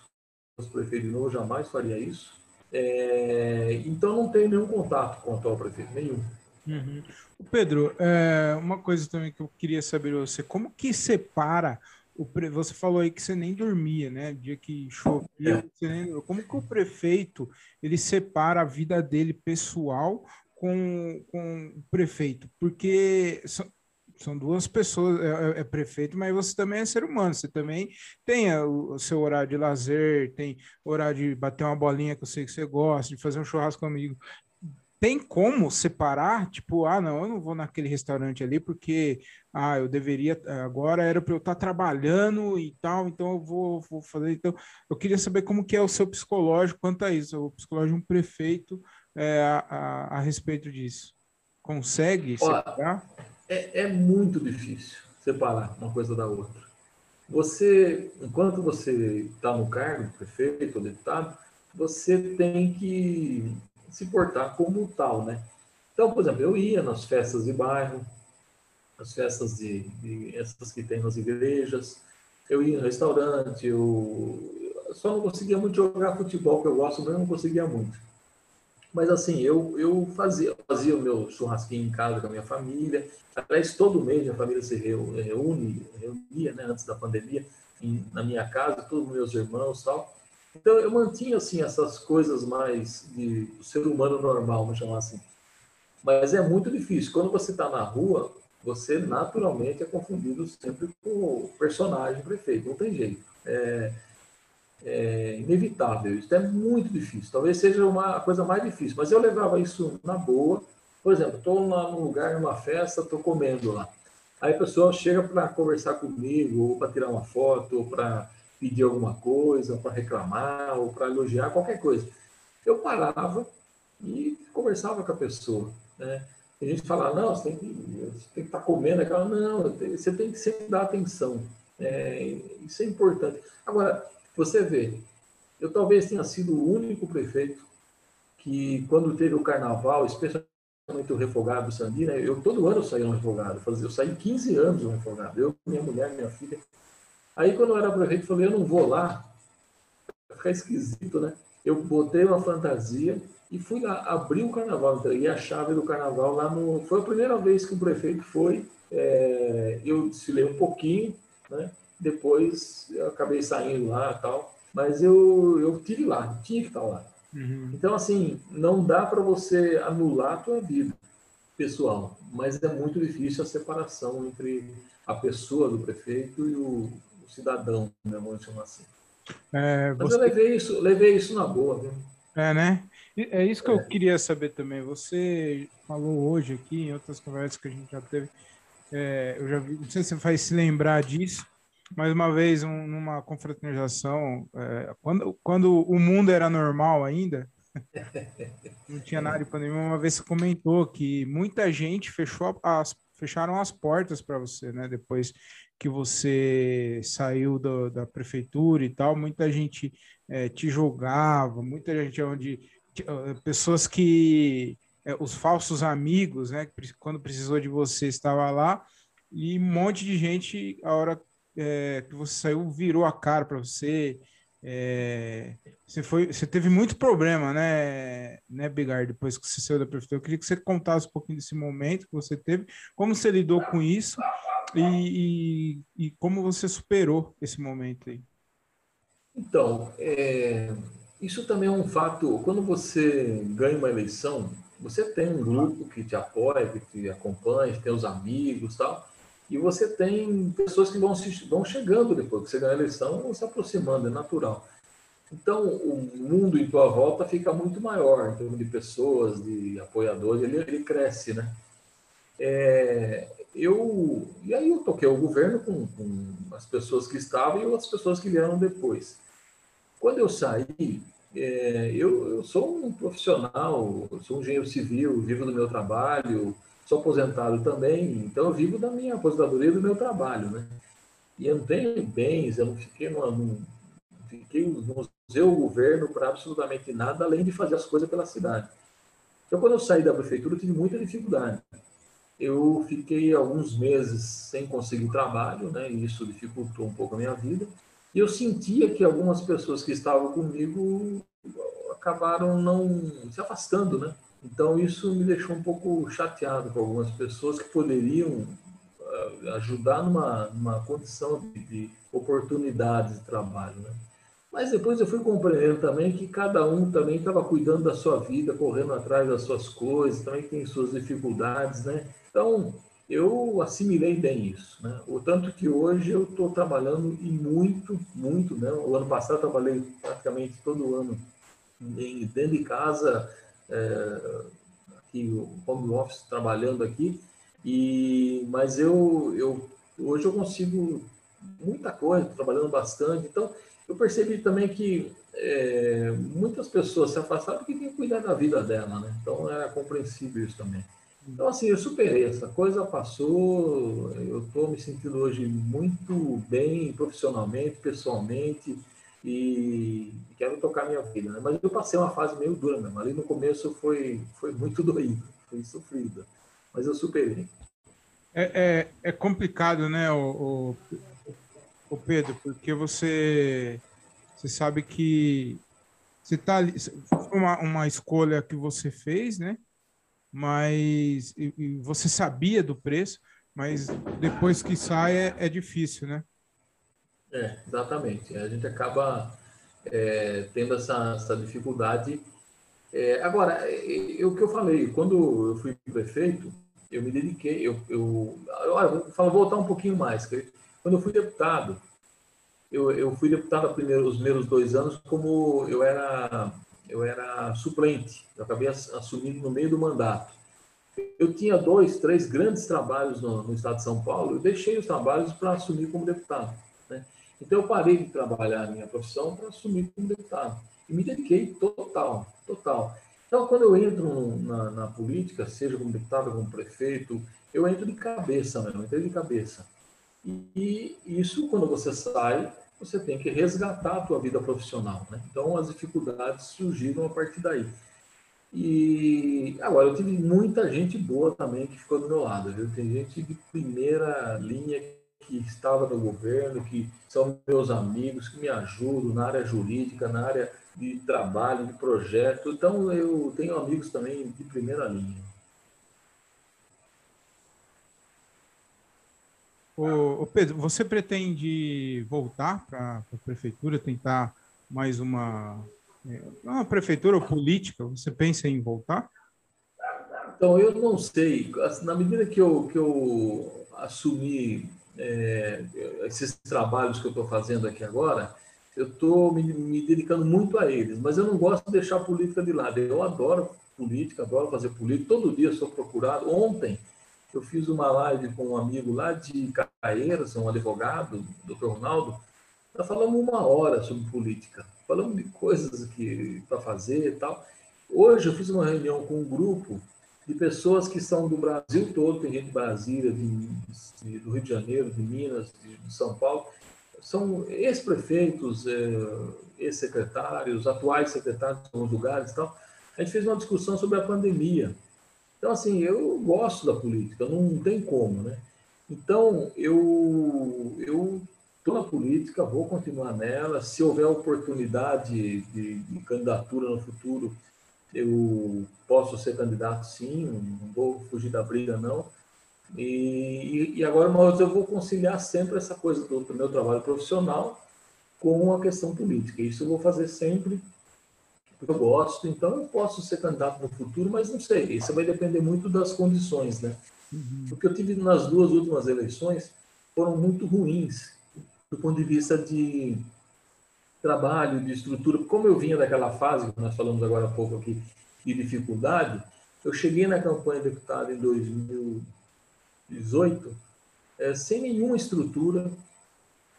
o prefeito de novo jamais faria isso. É, então, não tenho nenhum contato com o atual prefeito, nenhum. Uhum. Pedro, é, uma coisa também que eu queria saber de você, como que separa o pre... você falou aí que você nem dormia, né? Dia que chovia, é. nem... como que o prefeito ele separa a vida dele pessoal com, com o prefeito? Porque são duas pessoas, é, é, é, prefeito, mas você também é ser humano, você também tem o, o, seu horário de lazer, tem horário de bater uma bolinha que eu sei que você gosta, de fazer um churrasco comigo. Tem como separar, tipo, ah, não, eu não vou naquele restaurante ali porque, ah, eu deveria, agora era para eu estar trabalhando e tal, então eu vou, vou fazer. Então, eu queria saber como que é o seu psicológico quanto a isso, o psicológico de um prefeito é, a, a, a respeito disso. Consegue separar? é, é muito difícil separar uma coisa da outra. Você, enquanto você está no cargo, prefeito ou deputado, você tem que se portar como tal, né? Então, por exemplo, eu ia nas festas de bairro, as festas de, de essas que tem nas igrejas, eu ia no restaurante, eu só não conseguia muito jogar futebol, que eu gosto, eu não conseguia muito. Mas assim, eu, eu fazia, fazia o meu churrasquinho em casa com a minha família. Aliás, todo mês minha família se reúne, reunia, né, antes da pandemia, em, na minha casa, todos meus irmãos tal. Então eu mantinha assim essas coisas mais de ser humano normal, vamos chamar assim. Mas é muito difícil. Quando você está na rua, você naturalmente é confundido sempre com o personagem prefeito. Não tem jeito. É, é inevitável. Isso é muito difícil. Talvez seja uma coisa mais difícil, mas eu levava isso na boa. Por exemplo, estou num lugar, numa festa, estou comendo lá. Aí a pessoa chega para conversar comigo, ou para tirar uma foto, ou para pedir alguma coisa, para reclamar, ou para elogiar, qualquer coisa. Eu parava e conversava com a pessoa. Né? A gente fala, não, você tem que, tem que estar tá comendo aquela. Não, você tem que sempre dar atenção. É, isso é importante. Agora, você vê, eu talvez tenha sido o único prefeito que, quando teve o carnaval, especialmente o refogado Sandina, eu todo ano saía um refogado, eu saí 15 anos um refogado, eu, minha mulher, minha filha. Aí, quando eu era prefeito, eu falei, eu não vou lá, vai ficar esquisito, né? Eu botei uma fantasia e fui lá abrir o carnaval, entreguei a chave do carnaval lá no. Foi a primeira vez que o prefeito foi. É... eu desfilei um pouquinho, né? depois eu acabei saindo lá tal, mas eu, eu tive lá, tinha que estar lá. Uhum. Então, assim, não dá para você anular a tua vida pessoal, mas é muito difícil a separação entre a pessoa do prefeito e o, o cidadão, né, vamos chamar assim. É, você... Mas eu levei isso, levei isso na boa, viu? É, né? É isso que é. eu queria saber também. Você falou hoje aqui, em outras conversas que a gente já teve, é, eu já vi, não sei se você vai se lembrar disso, mais uma vez, um, numa confraternização, é, quando, quando o mundo era normal ainda, não tinha nada de pandemia, uma vez você comentou que muita gente fechou as, fecharam as portas para você, né? Depois que você saiu do, da prefeitura e tal, muita gente é, te julgava, muita gente onde pessoas que é, os falsos amigos, né? Quando precisou de você estava lá e um monte de gente a hora é, que você saiu virou a cara para você. É, você, foi, você teve muito problema, né, né, Bigar, depois que você saiu da prefeitura. Eu queria que você contasse um pouquinho desse momento que você teve, como você lidou com isso e, e, e como você superou esse momento aí. Então, é, isso também é um fato. Quando você ganha uma eleição, você tem um grupo que te apoia, que te acompanha, tem os amigos tal. E você tem pessoas que vão, se, vão chegando depois que você ganha a eleição, vão se aproximando, é natural. Então, o mundo em tua volta fica muito maior, em termos de pessoas, de apoiadores, ele, ele cresce, né? É, eu, e aí eu toquei o governo com, com, as pessoas que estavam e as pessoas que vieram depois. Quando eu saí, é, eu, eu, sou um profissional, sou um engenheiro civil, vivo do meu trabalho, sou aposentado também, então eu vivo da minha aposentadoria do meu trabalho, né? E eu não tenho bens, eu não fiquei, numa, não fiquei no museu governo para absolutamente nada, além de fazer as coisas pela cidade. Então, quando eu saí da prefeitura, eu tive muita dificuldade. Eu fiquei alguns meses sem conseguir trabalho, né? E isso dificultou um pouco a minha vida. E eu sentia que algumas pessoas que estavam comigo acabaram não se afastando, né? Então isso me deixou um pouco chateado com algumas pessoas que poderiam eh, ajudar numa, numa condição de, de de trabalho, né? Mas depois eu fui compreendendo também que cada um também estava cuidando da sua vida, correndo atrás das suas coisas, também tem suas dificuldades, né? Então, eu assimilei bem isso, né? O tanto que hoje eu estou trabalhando e muito, muito, né? O ano passado eu trabalhei praticamente todo ano dentro de casa, é, aqui o home office trabalhando aqui, e mas eu, eu hoje eu consigo muita coisa, trabalhando bastante, então eu percebi também que é, muitas pessoas se afastaram porque tem que cuidar da vida dela, né? Então é compreensível isso também. Então, assim, eu superei, essa coisa passou, eu estou me sentindo hoje muito bem profissionalmente, pessoalmente, e quero tocar minha vida. Né? Mas eu passei uma fase meio dura mesmo. Ali no começo foi, foi muito doído, foi sofrida, mas eu superei. É, é, é complicado, né, o, o, o, Pedro, porque você, você sabe que você está ali, uma, uma escolha que você fez, né? mas e, e você sabia do preço, mas depois que sai é, é difícil, né? É, exatamente. A gente acaba é, tendo essa, essa dificuldade. É, agora, o que eu falei, quando eu fui prefeito, eu me dediquei, eu, eu, eu vou voltar um pouquinho mais. Quando eu fui deputado, eu, eu fui deputado primeiro, os primeiros dois anos como eu era eu era suplente, eu acabei assumindo no meio do mandato. Eu tinha dois, três grandes trabalhos no, no estado de São Paulo, eu deixei os trabalhos para assumir como deputado. Né? Então, eu parei de trabalhar a minha profissão para assumir como deputado. E me dediquei total, total. Então, quando eu entro na, na política, seja como deputado, como prefeito, eu entro de cabeça mesmo, entrei de cabeça. E isso, quando você sai, você tem que resgatar a tua vida profissional. Né? Então, as dificuldades surgiram a partir daí. E agora, eu tive muita gente boa também que ficou do meu lado. Viu? Tem gente de primeira linha que estava no governo, que são meus amigos, que me ajudam na área jurídica, na área de trabalho, de projeto. Então, eu tenho amigos também de primeira linha. Pedro, você pretende voltar para a prefeitura, tentar mais uma, é, uma prefeitura política? Você pensa em voltar? Então, eu não sei. Na medida que eu, que eu assumi é, esses trabalhos que eu estou fazendo aqui agora, eu estou me, me, dedicando muito a eles, mas eu não gosto de deixar a política de lado. Eu adoro política, adoro fazer política, todo dia sou procurado. Ontem, eu fiz uma live com um amigo lá de Caeiras, um advogado, doutor Ronaldo, nós falamos uma hora sobre política, falamos de coisas que para fazer e tal. Hoje eu fiz uma reunião com um grupo de pessoas que são do Brasil todo, tem gente de Brasília, de, de, do Rio de Janeiro, de Minas, de, de São Paulo, são ex-prefeitos, é, ex-secretários, atuais secretários de alguns lugares e tal. A gente fez uma discussão sobre a pandemia. Então, assim, eu gosto da política, não tem como, né? Então, eu eu estou na política, vou continuar nela. Se houver oportunidade de, de, candidatura no futuro, eu posso ser candidato, sim. Não vou fugir da briga, não. E, e agora, mas eu vou conciliar sempre essa coisa do, do meu trabalho profissional com a questão política. Isso eu vou fazer sempre porque eu gosto, então eu posso ser candidato no futuro, mas não sei, isso vai depender muito das condições, né? Uhum. O que eu tive nas duas últimas eleições foram muito ruins, do ponto de vista de trabalho, de estrutura. Como eu vinha daquela fase, que nós falamos agora há pouco aqui, de dificuldade, eu cheguei na campanha de deputado em 2018 é, sem nenhuma estrutura,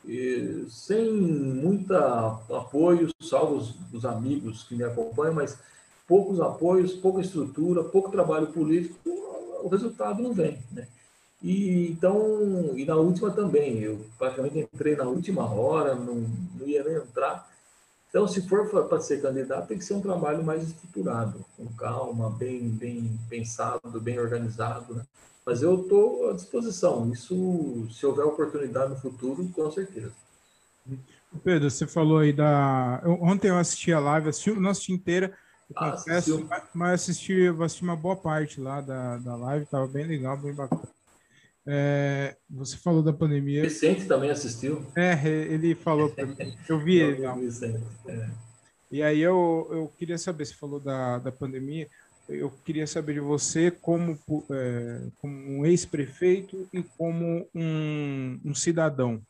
e, sem muita apoio, salvo os, os amigos que me acompanham, mas poucos apoios, pouca estrutura, pouco trabalho político, o resultado não vem, né? E então, e na última também, eu praticamente entrei na última hora, não, não ia nem entrar. Então, se for para ser candidato, tem que ser um trabalho mais estruturado, com calma, bem, bem pensado, bem organizado, né? Mas eu estou à disposição. Isso, se houver oportunidade no futuro, com certeza. Pedro, você falou aí da. Eu, ontem eu assisti a live, assisti, não assisti inteira, ah, confesso, mas assisti, assisti uma boa parte lá da, da live, estava bem legal, bem bacana. É, você falou da pandemia. Vicente também assistiu. É, ele falou para mim. Eu vi ele. É. E aí eu, eu queria saber, você falou da, da pandemia, eu queria saber de você como, é, como um ex-prefeito e como um, um cidadão.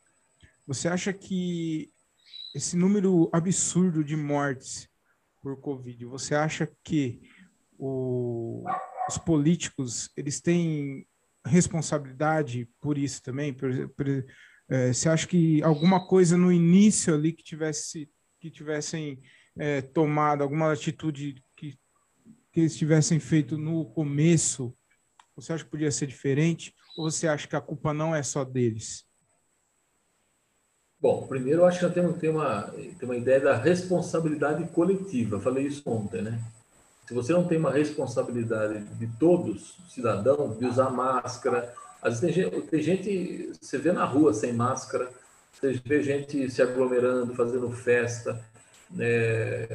Você acha que esse número absurdo de mortes por Covid, você acha que o, os políticos eles têm responsabilidade por isso também? Por, por, é, você acha que alguma coisa no início ali que tivesse que tivessem é, tomado alguma atitude que, que eles tivessem feito no começo, você acha que podia ser diferente? Ou você acha que a culpa não é só deles? Bom, primeiro eu acho que eu tenho, tenho, uma, tenho uma ideia da responsabilidade coletiva. Falei isso ontem, né? Se você não tem uma responsabilidade de todos, cidadãos, de usar máscara, às vezes tem gente, tem gente, você vê na rua sem máscara, você vê gente se aglomerando, fazendo festa, né,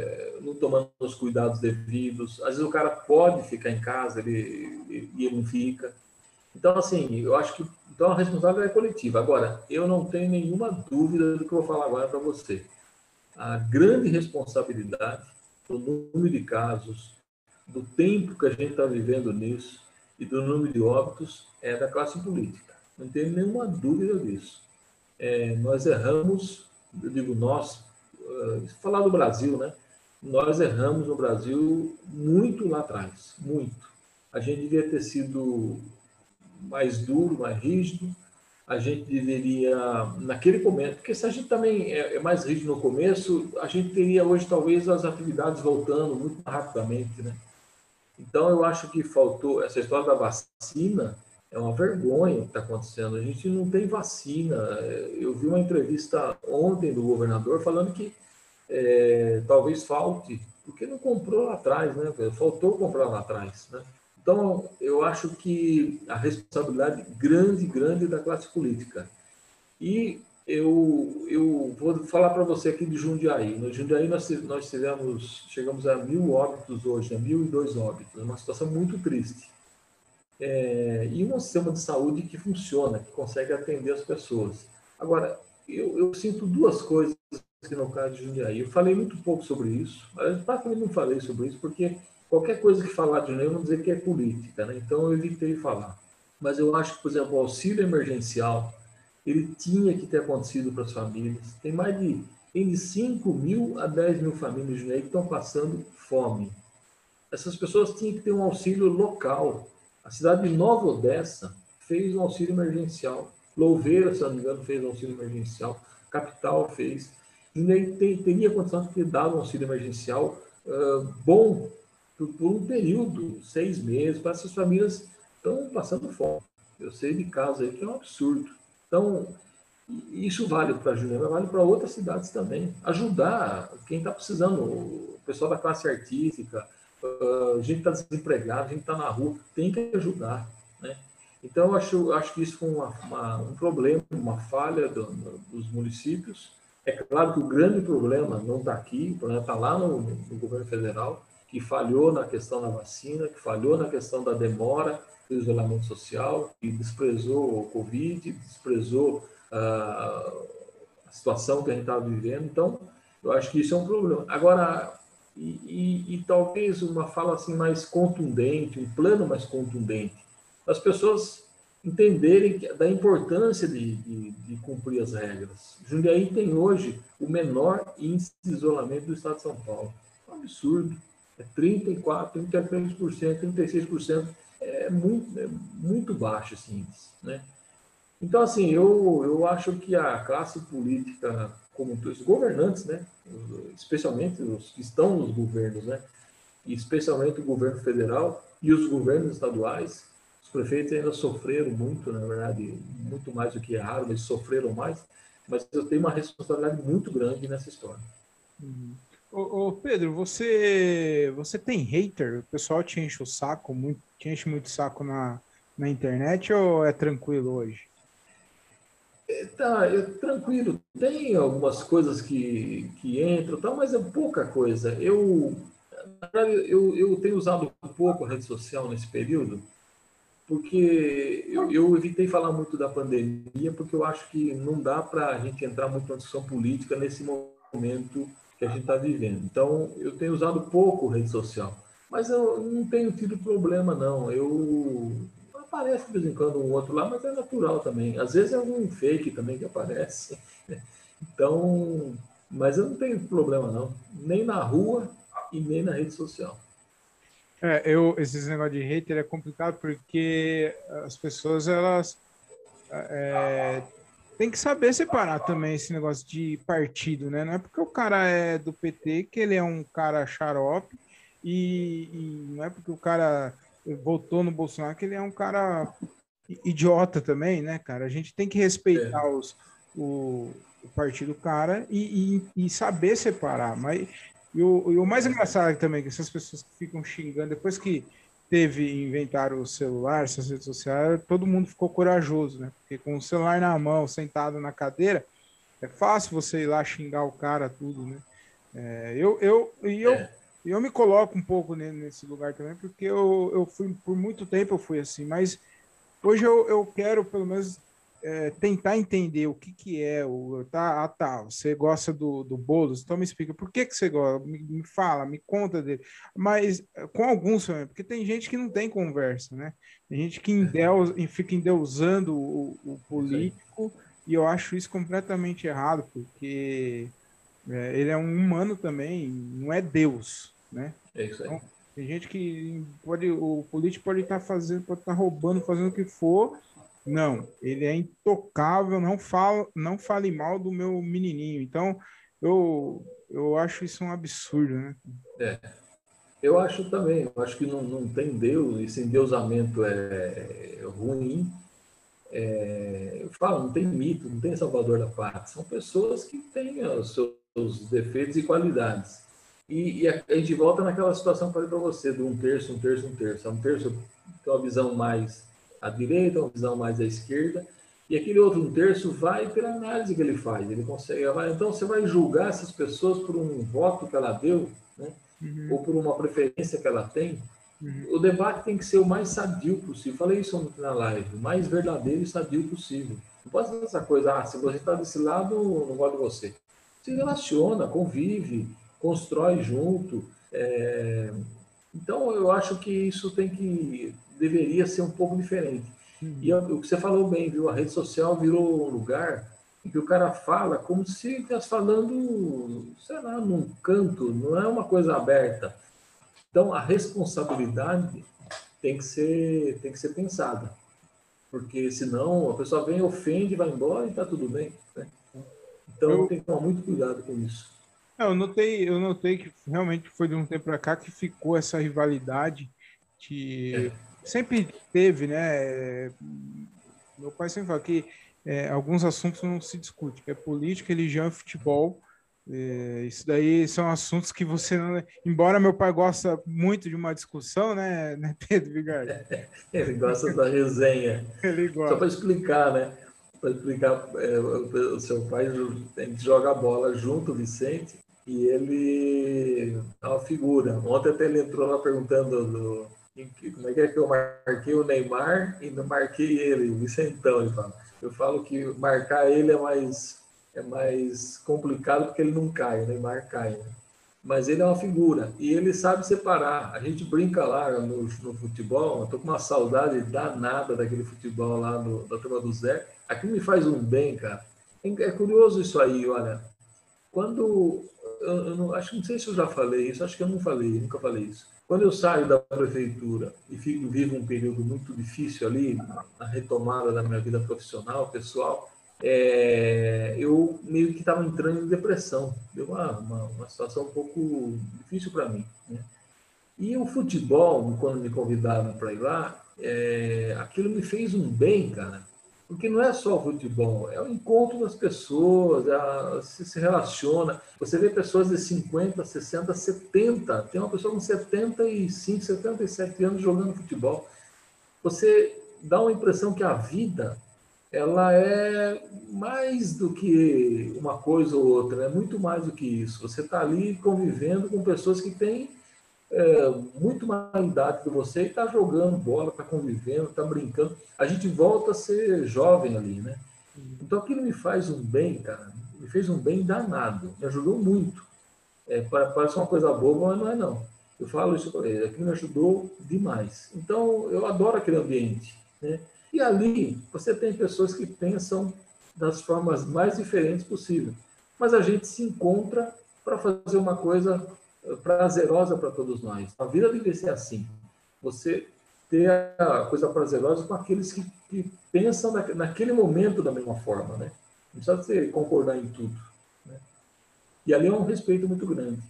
não tomando os cuidados devidos. Às vezes o cara pode ficar em casa ele, e ele não fica. Então, assim, eu acho que então a responsabilidade é coletiva. Agora, eu não tenho nenhuma dúvida do que eu vou falar agora para você. A grande responsabilidade do número de casos, do tempo que a gente está vivendo nisso e do número de óbitos é da classe política. Não tenho nenhuma dúvida disso. É, nós erramos, eu digo nós, uh, falar do Brasil, né? Nós erramos no Brasil muito lá atrás, muito. A gente devia ter sido mais duro, mais rígido. A gente deveria, naquele momento, porque se a gente também é, é mais rígido no começo, a gente teria hoje talvez as atividades voltando muito rapidamente, né? Então, eu acho que faltou essa história da vacina. É uma vergonha o que está acontecendo. A gente não tem vacina. Eu vi uma entrevista ontem do governador falando que é, talvez falte, porque não comprou lá atrás, né? Faltou comprar lá atrás, né? Então, eu acho que a responsabilidade grande, grande da classe política. E eu, eu vou falar para você aqui de Jundiaí. No Jundiaí nós, nós tivemos, chegamos a mil óbitos hoje, a mil e dois óbitos. É uma situação muito triste. É, e um sistema de saúde que funciona, que consegue atender as pessoas. Agora, eu, eu sinto duas coisas aqui no caso de Jundiaí. Eu falei muito pouco sobre isso, mas praticamente não falei sobre isso, porque qualquer coisa que falar de eu vou dizer que é política, né? então eu evitei falar. Mas eu acho que, por exemplo, o auxílio emergencial, ele tinha que ter acontecido para as famílias. Tem mais de, tem de 5 mil a 10 mil famílias de que estão passando fome. Essas pessoas tinham que ter um auxílio local. A cidade de Nova Odessa fez um auxílio emergencial. Louveira, se não me engano, fez um auxílio emergencial. Capital fez. E aí teria condição de ter dado um auxílio emergencial uh, bom por, um período, seis meses, para essas famílias estão passando fome. Eu sei de casos aí que é um absurdo. Então, isso vale para Juliana, vale para outras cidades também. Ajudar quem está precisando, o pessoal da classe artística, a gente está desempregado, a gente está na rua, tem que ajudar. Né? Então, eu acho, acho que isso foi uma, uma, um problema, uma falha do, dos municípios. É claro que o grande problema não está aqui, o problema está lá no, no governo federal, que falhou na questão da vacina, que falhou na questão da demora do isolamento social, que desprezou o Covid, desprezou uh, a situação que a gente estava vivendo. Então, eu acho que isso é um problema. Agora, e, e, e, talvez uma fala assim mais contundente, um plano mais contundente, as pessoas entenderem que, da importância de, de, de, cumprir as regras. Jundiaí tem hoje o menor índice de isolamento do estado de São Paulo. É um absurdo. É 34%, 33%, 36%. É muito, é muito baixo índice. Né? Então, assim, eu, eu acho que a classe política, como os governantes, né, especialmente os que estão nos governos, né, especialmente o governo federal e os governos estaduais, os prefeitos ainda sofreram muito, na verdade, muito mais do que erraram, mas sofreram mais. Mas eu tenho uma responsabilidade muito grande nessa história. Uhum. Ô, ô, Pedro, você você tem hater? O pessoal te enche o saco, muito, te enche muito saco na, na internet ou é tranquilo hoje? Tá, é tranquilo. Tem algumas coisas que, que entram, tá, mas é pouca coisa. Eu, eu, eu tenho usado um pouco a rede social nesse período, porque eu, eu, evitei falar muito da pandemia, porque eu acho que não dá para a gente entrar muito na discussão política nesse momento que a gente está vivendo. Então, eu tenho usado pouco rede social, mas eu não tenho tido problema, não. Eu aparece de vez em quando um outro lá, mas é natural também. Às vezes é algum fake também que aparece. Então, mas eu não tenho problema, não. Nem na rua e nem na rede social. É, eu, esses negócios de hater é complicado porque as pessoas, elas é, tem que saber separar também esse negócio de partido, né? Não é porque o cara é do PT que ele é um cara xarope e, e não é porque o cara votou no Bolsonaro que ele é um cara idiota também, né, cara? A gente tem que respeitar é. os, o, o partido cara e, e, e saber separar. Mas e o, e o mais engraçado também é que essas pessoas que ficam xingando, depois que teve inventar o celular, essas redes sociais, todo mundo ficou corajoso, né? Porque com o celular na mão, sentado na cadeira, é fácil você ir lá xingar o cara, tudo, né? É, eu, eu, e eu, é. eu me coloco um pouco nesse lugar também, porque eu, eu fui, por muito tempo eu fui assim, mas hoje eu, eu quero pelo menos é, tentar entender o que, que é o. Tá, ah, tá, você gosta do, do Boulos, então me explica por que, que você gosta, me, me fala, me conta dele. Mas é, com alguns também, porque tem gente que não tem conversa, né? Tem gente que endeus, fica endeusando o, o político, e eu acho isso completamente errado, porque é, ele é um humano também, não é Deus, né? É isso aí. Então, tem gente que pode, o político pode estar tá fazendo, pode estar tá roubando, fazendo o que for, não, ele é intocável, não fala, não fale mal do meu menininho. Então, eu, eu acho isso um absurdo, né? É. Eu acho também, eu acho que não, não tem Deus, esse endeusamento é, é ruim. É, eu falo, não tem mito, não tem salvador da pátria. São pessoas que têm os seus defeitos e qualidades. E, e a, a, gente volta naquela situação que eu falei para você, do um terço, um terço, um terço. Um terço tem uma visão mais à direita, uma visão mais à esquerda, e aquele outro um terço vai pela análise que ele faz. Ele consegue. Então você vai julgar essas pessoas por um voto que ela deu, né? Uhum. ou por uma preferência que ela tem. Uhum. O debate tem que ser o mais sadio possível. Falei isso ontem na live, o mais verdadeiro e sadio possível. Não pode ser essa coisa, ah, se você está desse lado, não gosto de você. Se relaciona, convive, constrói junto. É... Então, eu acho que isso tem que deveria ser um pouco diferente. Uhum. E o que você falou bem, viu? A rede social virou um lugar em que o cara fala como se estivesse falando, sei lá, num canto, não é uma coisa aberta. Então, a responsabilidade tem que ser, tem que ser pensada. Porque senão a pessoa vem, ofende, vai embora e está tudo bem. Né? Então, eu... tem que tomar muito cuidado com isso. É, eu notei, eu notei que realmente foi de um tempo para cá que ficou essa rivalidade que é sempre teve, né? Meu pai sempre fala que é, alguns assuntos não se discute, que é política, religião e futebol. É, isso daí são assuntos que você não. Embora meu pai gosta muito de uma discussão, né, né Pedro Vigardo? Ele gosta da resenha. Ele gosta. Só para explicar, né? Para explicar, é, o seu pai joga bola junto, Vicente, e ele é uma figura. Ontem até ele entrou lá perguntando do, como é que é que eu marquei o Neymar e não marquei ele, o Vicentão, ele fala. Eu falo que marcar ele é mais, é mais complicado porque ele não cai, o Neymar cai. Né? Mas ele é uma figura e ele sabe separar. A gente brinca lá no, no futebol, eu tô com uma saudade danada daquele futebol lá no, da turma do Zé. Aquilo me faz um bem, cara. É curioso isso aí, olha. Quando. Eu, eu não, acho não sei se eu já falei isso, acho que eu não falei, nunca falei isso Quando eu saio da prefeitura e fico, vivo um período muito difícil ali, na retomada da minha vida profissional, pessoal, é, eu meio que estava entrando em depressão. Deu uma, uma, uma situação um pouco difícil para mim. Né? E o futebol, quando me convidaram para ir lá, é, aquilo me fez um bem, cara. Porque não é só o futebol, é o encontro das pessoas, você se relaciona. Você vê pessoas de 50, 60, 70. Tem uma pessoa com 75, 77 anos jogando futebol. Você dá uma impressão que a vida ela é mais do que uma coisa ou outra, é muito mais do que isso. Você está ali convivendo com pessoas que têm é, muito mais idade que você e está jogando bola, está convivendo, está brincando. A gente volta a ser jovem ali, né? Então aquilo me faz um bem, cara, me fez um bem danado, me ajudou muito. É, parece uma coisa boba, mas não é não. Eu falo isso para ele, aquilo me ajudou demais. Então eu adoro aquele ambiente, né? E ali você tem pessoas que pensam das formas mais diferentes possível. Mas a gente se encontra para fazer uma coisa prazerosa para todos nós. A vida deve ser assim. Você ter a coisa prazerosa com aqueles que, que pensam na, naquele momento da mesma forma, né? Não precisa você concordar em tudo. Né? E ali é um respeito muito grande.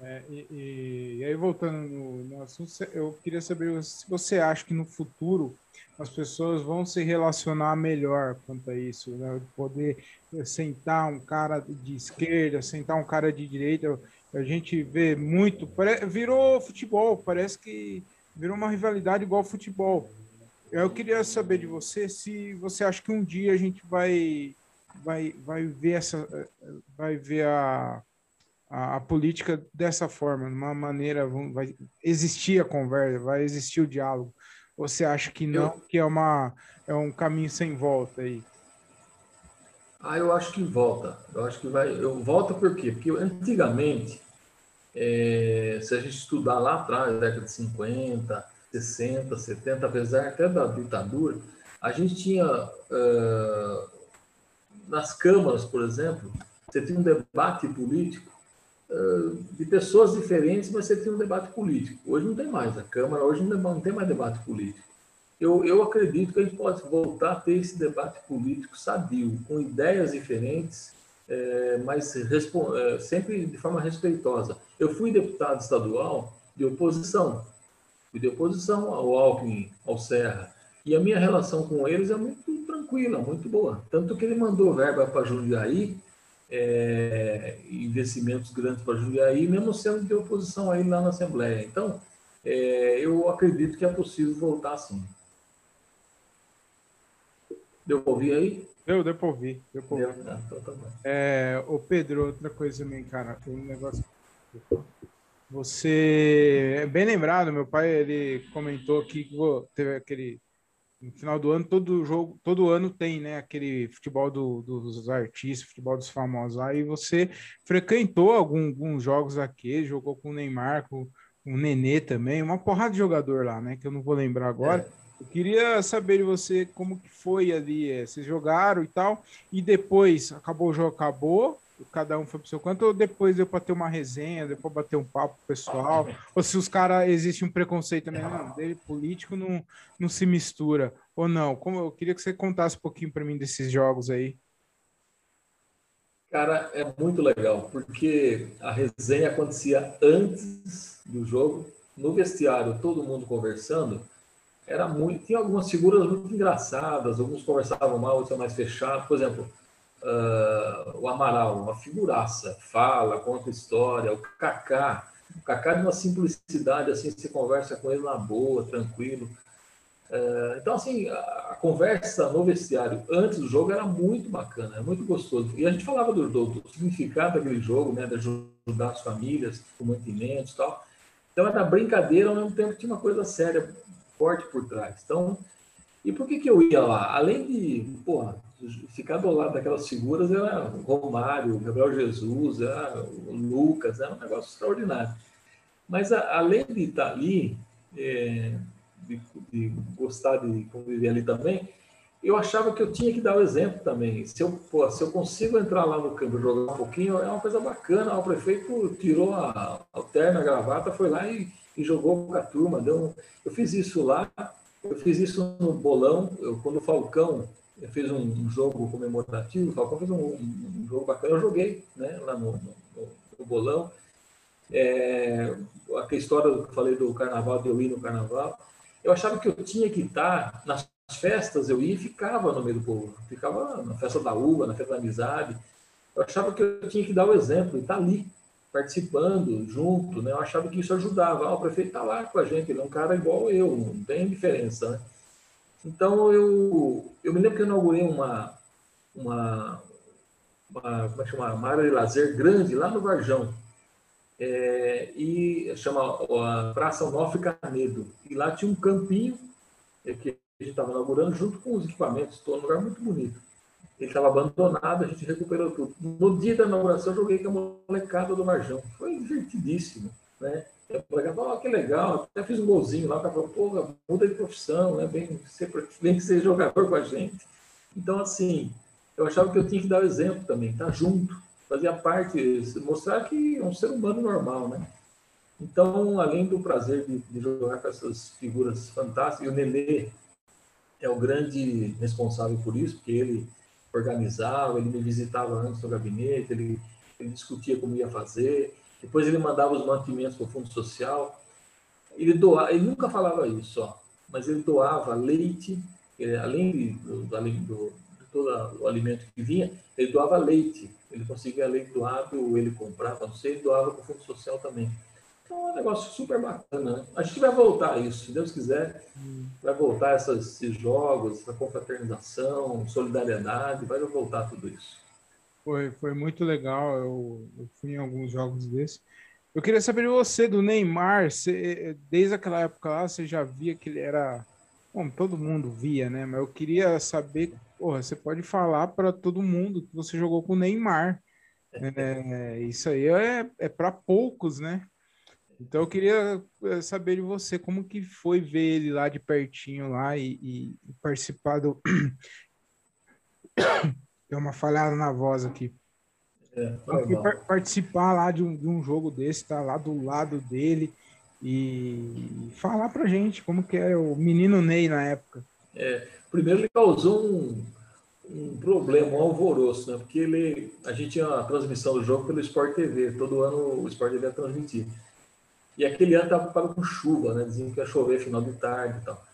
É, e, e, e, aí, voltando no, no, assunto, eu queria saber se você acha que no futuro as pessoas vão se relacionar melhor quanto a isso, né? Poder sentar um cara de esquerda, sentar um cara de direita. A gente vê muito, virou futebol, parece que virou uma rivalidade igual futebol. Eu queria saber de você se você acha que um dia a gente vai vai vai ver essa vai ver a a, a, política dessa forma, de uma maneira, vai existir a conversa, vai existir o diálogo. Você acha que não, eu... que é, uma, é um caminho sem volta aí? Ah, eu acho que volta. Eu acho que vai. Eu volto por quê? Porque antigamente, é, se a gente estudar lá atrás, década de 50, 60, 70, apesar até da ditadura, a gente tinha uh, nas câmaras, por exemplo, você tinha um debate político de pessoas diferentes, mas você tem um debate político. Hoje não tem mais, a Câmara hoje não tem mais debate político. Eu, eu acredito que a gente pode voltar a ter esse debate político sadio, com ideias diferentes, é, mas é, sempre de forma respeitosa. Eu fui deputado estadual de oposição, fui de oposição ao Alckmin, ao Serra, e a minha relação com eles é muito tranquila, muito boa. Tanto que ele mandou verba para Jundiaí, é, investimentos grandes para Jundiaí, mesmo sendo de oposição aí lá na Assembleia. Então, é, eu acredito que é possível voltar sim. Deu para ouvir aí? Deu, deu para ouvir. Deu para ouvir. Tá, então tá é, ô Pedro, outra coisa também, cara, tem um negócio. Você é bem lembrado, meu pai ele comentou aqui que teve aquele no final do ano, todo jogo, todo ano tem, né, aquele futebol do, dos artistas, futebol dos famosos. Aí você frequentou algum, alguns jogos aqui, jogou com o Neymar, com, com o Nenê também, uma porrada de jogador lá, né, que eu não vou lembrar agora. É. Eu queria saber de você como que foi ali, é, vocês jogaram e tal, e depois acabou o jogo, acabou, cada um foi pro seu canto, ou depois deu para ter uma resenha, depois bater um papo pessoal, ou se os caras existe um preconceito também, não, dele político não, não se mistura, ou não. Como eu queria que você contasse um pouquinho para mim desses jogos aí. Cara, é muito legal, porque a resenha acontecia antes do jogo, no vestiário, todo mundo conversando. Era muito, tinha algumas figuras muito engraçadas, alguns conversavam mal, outros mais fechados. Por exemplo, uh, o Amaral, uma figuraça, fala, conta história, o Kaká, o Kaká de uma simplicidade, assim, você conversa com ele na boa, tranquilo. Uh, então, assim, a, a, conversa no vestiário antes do jogo era muito bacana, era muito gostoso. E a gente falava do, do, do significado daquele jogo, né, de ajudar as famílias, com mantimentos e tal. Então, era brincadeira, ao mesmo tempo tinha uma coisa séria, forte por trás. Então, e por que, que eu ia lá? Além de, porra, ficar do lado daquelas figuras era Romário, Gabriel Jesus, era Lucas, era um negócio extraordinário. Mas a, além de estar ali, é, de, de, gostar de conviver ali também, eu achava que eu tinha que dar o exemplo também. Se eu, pô, se eu consigo entrar lá no campo e jogar um pouquinho, é uma coisa bacana. O prefeito tirou a, a terna, a gravata, foi lá e, e jogou com a turma. Deu, eu fiz isso lá, eu fiz isso no bolão, eu, quando o Falcão fez um, um jogo comemorativo, o Falcão fez um, um, jogo bacana, eu joguei né, lá no, no, no bolão. É, aquela história que eu falei do carnaval, de eu ir no carnaval, eu achava que eu tinha que estar nas festas, eu ia e ficava no meio do povo, ficava na festa da uva, na festa da amizade. Eu achava que eu tinha que dar o exemplo e estar ali, participando, junto, né? Eu achava que isso ajudava. Ah, o prefeito está lá com a gente, ele é um cara igual eu, não tem diferença, né? Então, eu, eu me lembro que eu inaugurei uma, uma, uma, como é que chama? uma área de lazer grande lá no Varjão. É, e chama a Praça Onofre Canedo. E lá tinha um campinho é, que a gente estava inaugurando junto com os equipamentos, estou num lugar muito bonito. Ele estava abandonado, a gente recuperou tudo. No dia da inauguração, eu joguei com a molecada do Varjão. Foi divertidíssimo, né? Eu falei, oh, que legal, até fiz um golzinho lá, o cara falou, pô, muda de profissão, né? Vem ser, vem ser jogador com a gente. Então, assim, eu achava que eu tinha que dar o exemplo também, estar tá junto, fazia parte, mostrar que é um ser humano normal, né? Então, além do prazer de, de jogar com essas figuras fantásticas, e o Nenê é o grande responsável por isso, porque ele organizava, ele me visitava antes no gabinete, ele, ele discutia como ia fazer, depois ele mandava os mantimentos para o Fundo Social. Ele, doava, ele nunca falava isso, só, mas ele doava leite, ele, além, do, do, de todo o alimento que vinha, ele doava leite. Ele conseguia leite doado, ele comprava, não sei, ele doava para o Fundo Social também. Então é um negócio super bacana. Né? A gente vai voltar a isso, se Deus quiser, vai voltar essas, esses jogos, essa confraternização, solidariedade, vai voltar tudo isso. Foi, foi muito legal. Eu, eu fui em alguns jogos desses. Eu queria saber de você, do Neymar. Você, desde aquela época lá, você já via que ele era. Bom, todo mundo via, né? Mas eu queria saber. Porra, você pode falar para todo mundo que você jogou com o Neymar. É, isso aí é, é para poucos, né? Então eu queria eh, saber de você como que foi ver ele lá de pertinho lá e, e participar do Deu uma falhada na voz aqui. É, participar lá de um, de um jogo desse, estar tá lá do lado dele e falar pra gente como que é o menino Ney na época. É, primeiro ele causou um, um problema, um alvoroço, né? Porque ele, a gente tinha a transmissão do jogo pelo Sport TV, todo ano o Sport TV ia transmitir. E aquele ano estava ocupado com chuva, né? Diziam que ia chover final de tarde e tal.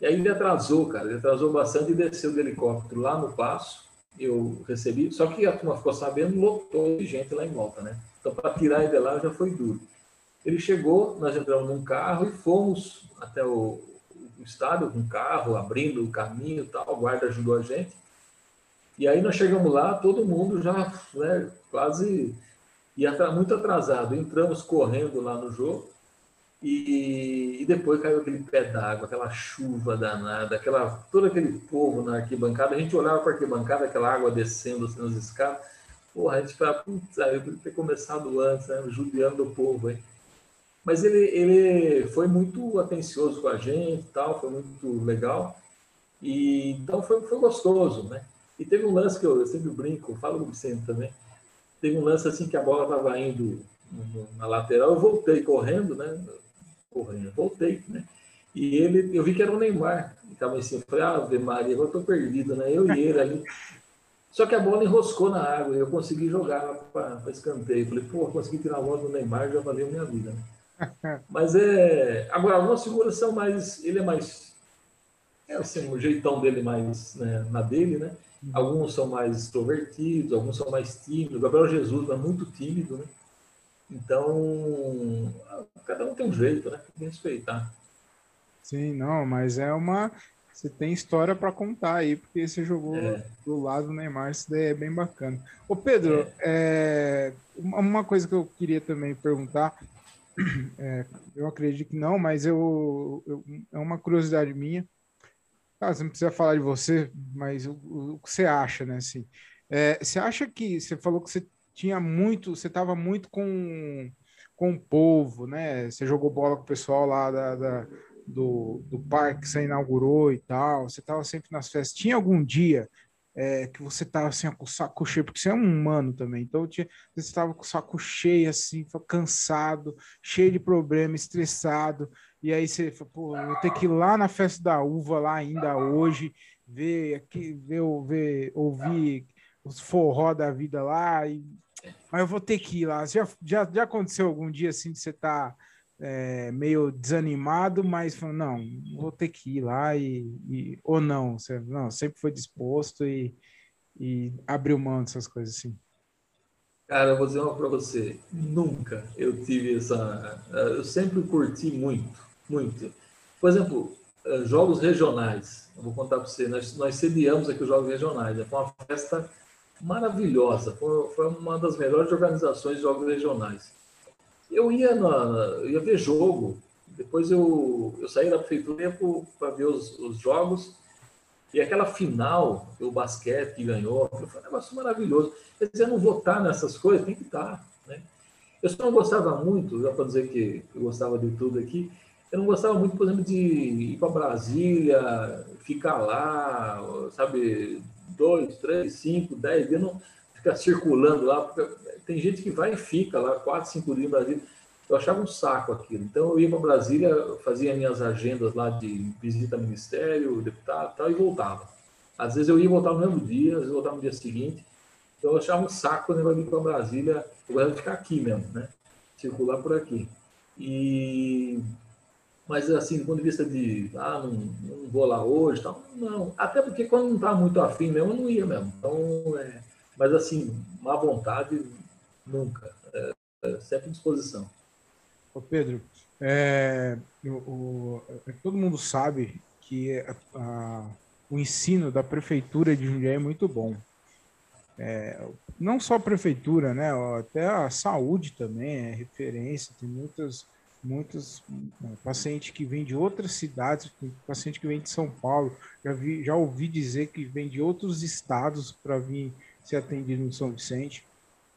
E aí ele atrasou, cara, ele atrasou bastante e desceu do helicóptero lá no passo eu recebi, só que a turma ficou sabendo, lotou de gente lá em volta, né? Então, para tirar ele de lá já foi duro. Ele chegou, nós entramos num carro e fomos até o, o estádio com um carro, abrindo o caminho e tal, o guarda ajudou a gente. E aí nós chegamos lá, todo mundo já né, quase ia muito atrasado. Entramos correndo lá no jogo e, e, depois caiu aquele pé d'água, aquela chuva danada, aquela, todo aquele povo na arquibancada. A gente olhava para a arquibancada, aquela água descendo assim, nas escadas. Porra, a gente falava, putz, eu podia ter começado antes, né, judiando o povo. Hein? Mas ele, ele foi muito atencioso com a gente, tal, foi muito legal. E, então foi, foi gostoso, né? E teve um lance que eu, eu sempre brinco, falo com Vicente também. Teve um lance assim que a bola estava indo na lateral, eu voltei correndo, né? correndo. Voltei, né? E ele, eu vi que era o Neymar, estava em cima. Falei, Ave Maria, agora estou perdido, né? Eu e ele ali. Só que a bola enroscou na água e eu consegui jogar para escanteio. Falei, pô, consegui tirar a bola do Neymar, já valeu minha vida, né? Mas é. Agora, algumas figuras são mais. Ele é mais. É assim, o jeitão dele mais né, na dele, né? Alguns são mais extrovertidos, alguns são mais tímidos. Gabriel Jesus é muito tímido, né? Então, cada um tem um jeito, né? Tem que respeitar. Sim, não, mas é uma. Você tem história para contar aí, porque você jogou é. do lado do Neymar, isso daí é bem bacana. Ô, Pedro, é. É, uma coisa que eu queria também perguntar, é, eu acredito que não, mas eu, eu, é uma curiosidade minha. Ah, você não precisa falar de você, mas o, o que você acha, né? Assim, é, você acha que você falou que você tinha muito, você estava muito com, com o povo, né? Você jogou bola com o pessoal lá da, da do, do parque que você inaugurou e tal, você estava sempre nas festas. Tinha algum dia é, que você tava assim, com o saco cheio, porque você é um humano também, então tinha, você estava com o saco cheio, assim, cansado, cheio de problema, estressado, e aí você falou, pô, eu ter que ir lá na festa da uva, lá ainda hoje, ver aqui, ver, ver ouvir os forró da vida lá, e, mas eu vou ter que ir lá. Já, já, já aconteceu algum dia assim de você. Tá é, meio desanimado, mas falou, não, vou ter que ir lá e, e ou não, você, não, sempre foi disposto e, e abriu mão dessas coisas assim. Cara, eu vou dizer uma para você, nunca eu tive essa, eu sempre curti muito, muito. Por exemplo, eh, jogos regionais, eu vou contar para você, nós, nós sediamos aqui os jogos regionais, né? foi uma festa maravilhosa, foi, foi uma das melhores organizações de jogos regionais eu ia, na, ia ver jogo, depois eu, eu saí da prefeitura para ver os, os, jogos, e aquela final, o basquete ganhou, foi um negócio maravilhoso. Quer dizer, não vou estar nessas coisas, tem que estar. Né? Eu só não gostava muito, já para dizer que eu gostava de tudo aqui, eu não gostava muito, por exemplo, de ir para Brasília, ficar lá, sabe, dois, três, cinco, dez dias, não ficar circulando lá, tem gente que vai e fica lá quatro, cinco dias em Brasília. Eu achava um saco aquilo. Então eu ia para Brasília, fazia minhas agendas lá de visita ao ministério, deputado tal, e voltava. Às vezes eu ia voltar no mesmo dia, às vezes voltava no dia seguinte. Então eu achava um saco quando eu ia para Brasília. Eu gostava de ficar aqui mesmo, né? Circular por aqui. E mas assim, do ponto de vista de ah, não, não vou lá hoje, tal, não. Até porque quando não está muito afim mesmo, eu não ia mesmo. Então, é... mas assim, má vontade, Nunca. É, é sempre disposição. Ô Pedro, é, o, o, é, todo mundo sabe que a, a, o ensino da prefeitura de Jundiaí é muito bom. É, não só a prefeitura, né? Até a saúde também é referência. Tem muitas, muitos é, pacientes que vêm de outras cidades, paciente que vem de São Paulo. Já vi, já ouvi dizer que vem de outros estados para vir ser atendido no São Vicente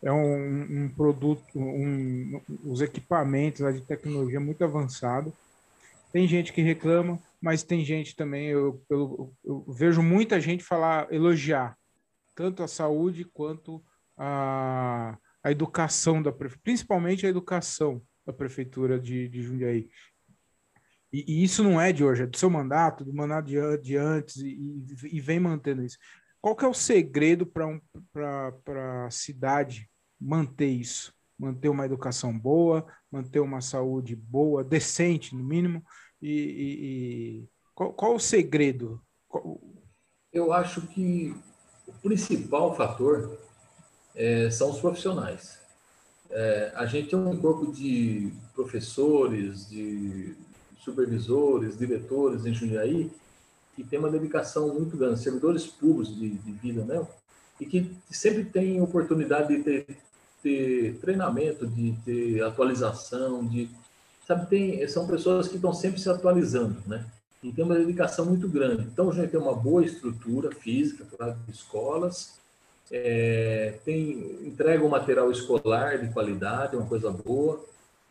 é um, um produto, um, os equipamentos de tecnologia muito avançado. Tem gente que reclama, mas tem gente também, eu, eu, eu, vejo muita gente falar, elogiar, tanto a saúde quanto a, a educação da principalmente a educação da prefeitura de, de Jundiaí. E, e, isso não é de hoje, é do seu mandato, do mandato de, de antes, e, e, vem mantendo isso. Qual que é o segredo para um, a cidade manter isso, manter uma educação boa, manter uma saúde boa, decente no mínimo. E, e, qual, qual, o segredo? Qual... Eu acho que o principal fator é, são os profissionais. É, a gente tem um corpo de professores, de supervisores, diretores em Jundiaí, que tem uma dedicação muito grande, servidores públicos de, de vida, né? E que sempre tem oportunidade de ter ter treinamento, de ter atualização, de sabe tem são pessoas que estão sempre se atualizando, né? E tem uma dedicação muito grande. Então a gente tem uma boa estrutura física para escolas, é, tem entrega um material escolar de qualidade, uma coisa boa.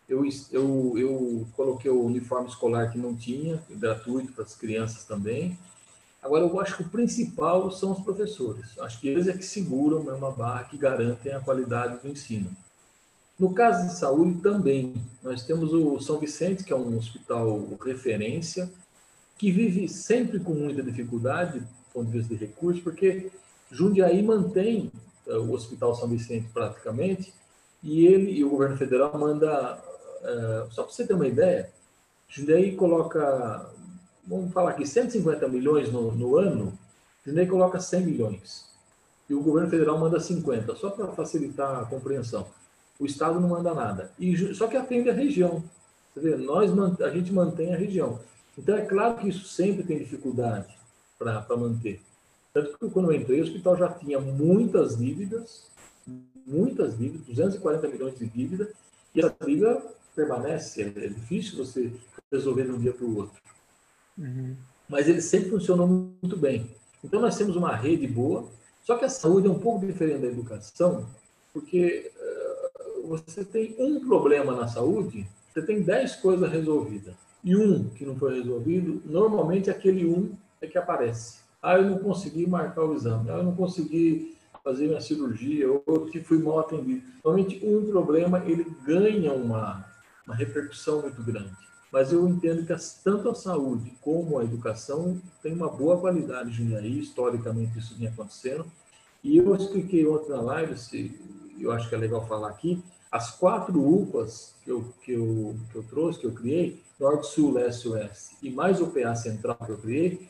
Eu, eu, eu coloquei o uniforme escolar que não tinha, gratuito para as crianças também. Agora, eu acho que o principal são os professores. Acho que eles é que seguram uma barra, que garantem a qualidade do ensino. No caso de saúde, também. Nós temos o São Vicente, que é um hospital referência, que vive sempre com muita dificuldade, do ponto de vista de recursos, porque Jundiaí mantém uh, o Hospital São Vicente praticamente, e ele e o governo federal manda, uh, só para você ter uma ideia, Jundiaí coloca vamos falar aqui, 150 milhões no, no ano, Disney coloca 100 milhões. E o governo federal manda 50, só para facilitar a compreensão. O Estado não manda nada. E, só que atende a região. Você vê, nós, a gente mantém a região. Então, é claro que isso sempre tem dificuldade para manter. Tanto que quando eu entrei, o hospital já tinha muitas dívidas, muitas dívidas, 240 milhões de dívida, e essa dívida permanece. É, difícil você resolver de um dia para o outro. Uhum. Mas ele sempre funcionou muito bem. Então nós temos uma rede boa, só que a saúde é um pouco diferente da educação, porque uh, você tem um problema na saúde, você tem dez coisas resolvidas. E um que não foi resolvido, normalmente aquele um é que aparece. Ah, eu não consegui marcar o exame. Ah, eu não consegui fazer minha cirurgia, ou que fui mal atendido. Normalmente, um problema, ele ganha uma, uma repercussão muito grande. Mas eu entendo que tanto a saúde como a educação tem uma boa qualidade de aí, historicamente isso vinha acontecendo. E eu expliquei ontem na live, se, eu acho que é legal falar aqui, as quatro UPAs que eu, que eu, que eu trouxe, que eu criei, Norte, Sul, Leste, Oeste, e mais o PA Central que eu criei,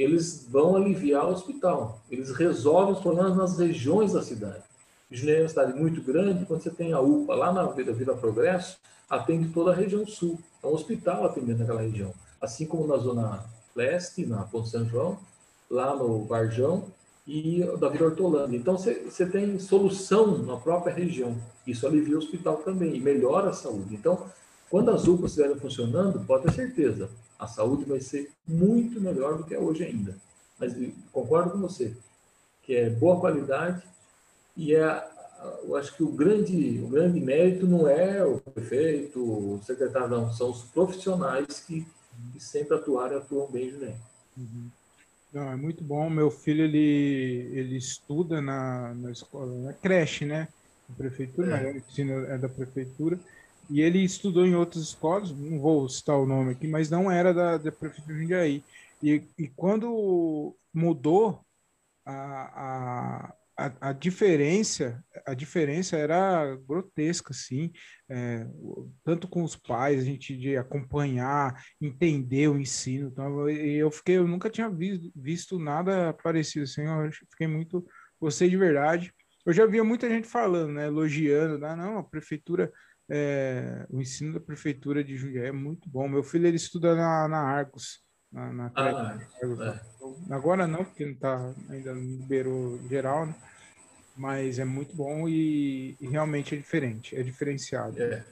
eles vão aliviar o hospital. Eles resolvem os problemas nas regiões da cidade. Jundiaí é uma cidade muito grande, quando você tem a UPA lá na Vila, Vila Progresso, atende toda a região sul. É um hospital atendendo naquela região. Assim como na Zona Leste, na Ponte São João, lá no Varjão e da Vila Hortolândia. Então, você, você tem solução na própria região. Isso alivia o hospital também e melhora a saúde. Então, quando as UPAs estiverem funcionando, pode ter certeza, a saúde vai ser muito melhor do que é hoje ainda. Mas concordo com você, que é boa qualidade e é, eu acho que o grande, o grande mérito não é o prefeito, o secretário, não, são os profissionais que, que sempre atuaram e atuam bem, Juliano. Uhum. Não, é muito bom. Meu filho ele, ele estuda na, na escola, na creche, né? Na prefeitura, é. ensino é da prefeitura. E ele estudou em outras escolas, não vou citar o nome aqui, mas não era da, da Prefeitura de Jundiaí. E, e quando mudou a, a, a, diferença, a diferença era grotesca, assim, é, tanto com os pais, a gente de acompanhar, entender o ensino. Então, eu fiquei, eu nunca tinha visto, visto nada parecido, assim, eu fiquei muito, gostei de verdade. Eu já via muita gente falando, né, elogiando, né, não, a prefeitura é, o ensino da prefeitura de Jundiaí é muito bom. Meu filho ele estuda na, na Arcos, na, na ah, Argos. É. Agora não, porque não tá, ainda não liberou geral, né? mas é muito bom e, e realmente é diferente, é diferenciado. É.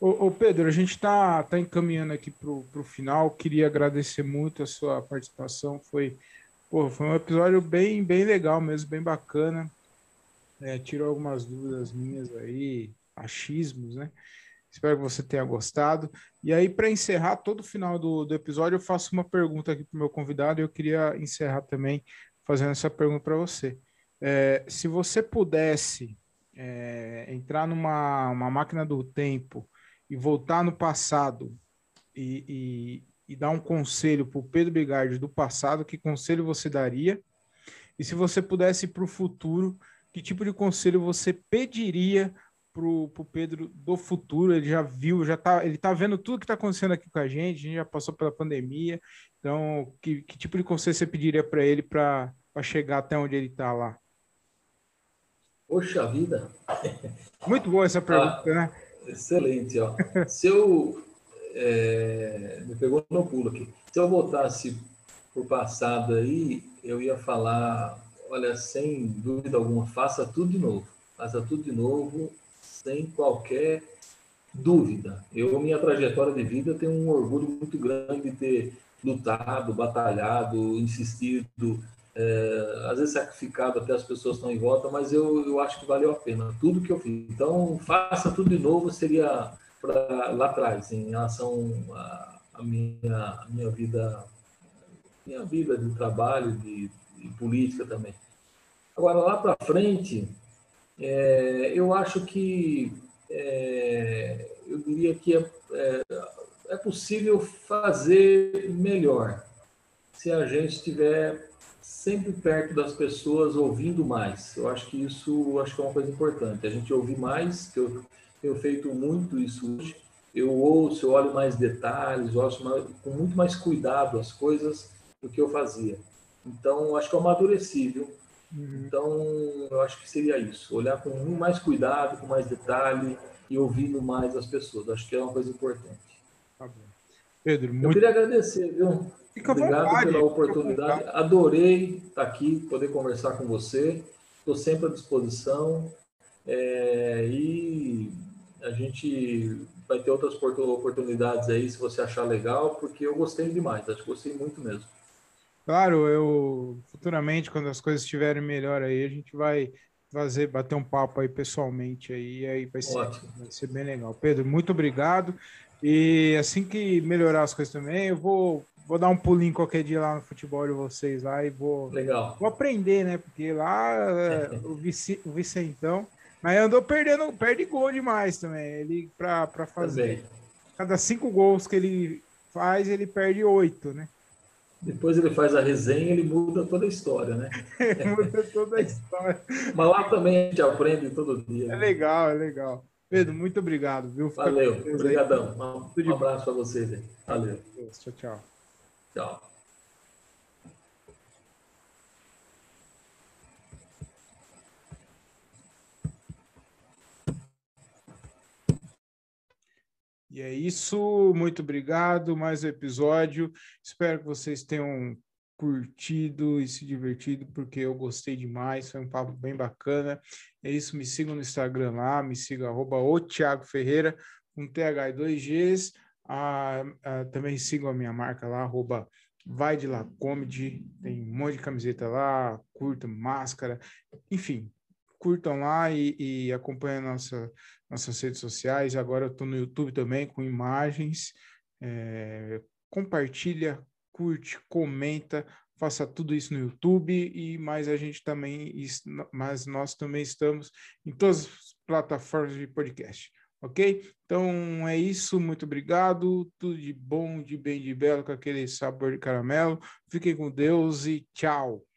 Ô, ô, Pedro, a gente está tá encaminhando aqui para o final. Queria agradecer muito a sua participação. Foi, pô, foi um episódio bem, bem legal mesmo, bem bacana. É, tirou algumas dúvidas minhas aí, achismos, né? Espero que você tenha gostado. E aí, para encerrar todo o final do, do episódio, eu faço uma pergunta aqui para o meu convidado e eu queria encerrar também fazendo essa pergunta para você. É, se você pudesse é, entrar numa uma máquina do tempo e voltar no passado e, e, e dar um conselho para o Pedro Bigardi do passado, que conselho você daria? E se você pudesse ir para o futuro, que tipo de conselho você pediria pro, pro Pedro do futuro, ele já viu, já tá, ele tá vendo tudo que está acontecendo aqui com a gente, a gente já passou pela pandemia, então que, que tipo de conselho você pediria para ele para chegar até onde ele está lá? Poxa vida! Muito boa essa pergunta, ah, né? Excelente, ó. Se eu é, me pegou no pulo aqui. Se eu voltasse por passado aí, eu ia falar, olha, sem dúvida alguma, faça tudo de novo. Faça tudo de novo sem qualquer dúvida. Eu, minha trajetória de vida, tenho um orgulho muito grande de ter lutado, batalhado, insistido, é, às vezes sacrificado até as pessoas estão em volta, mas eu, eu acho que valeu a pena tudo que eu fiz. Então, faça tudo de novo seria para lá atrás, em relação à minha, minha vida, minha vida de trabalho, de, de política também. Agora, lá para frente, é, eu acho que é, eu diria que é, é, é, possível fazer melhor se a gente estiver sempre perto das pessoas, ouvindo mais. Eu acho que isso acho que é uma coisa importante. A gente ouvir mais, que eu tenho feito muito isso hoje. Eu ouço, eu olho mais detalhes, eu ouço mais, com muito mais cuidado as coisas do que eu fazia. Então, acho que eu amadureci, viu? Uhum. Então, eu acho que seria isso. Olhar com mais cuidado, com mais detalhe e ouvindo mais as pessoas. Acho que é uma coisa importante. Tá bom. Pedro, muito... Eu queria agradecer, viu? Fica Obrigado vontade, pela oportunidade. Adorei estar aqui, poder conversar com você. Estou sempre à disposição. É, e a gente vai ter outras oportunidades aí, se você achar legal, porque eu gostei demais. Acho que gostei muito mesmo. Claro, eu futuramente, quando as coisas estiverem melhor aí, a gente vai fazer, bater um papo aí pessoalmente aí, aí vai ser, vai ser bem legal. Pedro, muito obrigado. E assim que melhorar as coisas também, eu vou vou dar um pulinho qualquer dia lá no futebol de vocês lá e vou, Legal. vou aprender, né? Porque lá o, Vici, o Vicentão, mas andou perdendo, perde gol demais também. Ele para fazer. Também. Cada cinco gols que ele faz, ele perde oito, né? Depois ele faz a resenha ele muda toda a história, né? muda toda a história. Mas lá também a gente aprende todo dia. É né? legal, é legal. Pedro, muito obrigado, viu? Fica Valeu, obrigadão. Um, um abraço para vocês. Valeu. Tchau, tchau. Tchau. E é isso, muito obrigado. Mais um episódio. Espero que vocês tenham curtido e se divertido, porque eu gostei demais. Foi um papo bem bacana. É isso, me sigam no Instagram lá, me sigam arroba o Thiago Ferreira, com TH e 2Gs. Ah, ah, também sigam a minha marca lá, arroba vai de lá comedy, tem um monte de camiseta lá, curta, máscara, enfim, curtam lá e, e acompanhem nossa, nossas redes sociais. Agora eu estou no YouTube também com imagens. É, compartilha, curte, comenta, faça tudo isso no YouTube e mais a gente também, mas nós também estamos em todas as plataformas de podcast. Ok? Então é isso, muito obrigado. Tudo de bom, de bem, de belo, com aquele sabor de caramelo. Fiquem com Deus e tchau.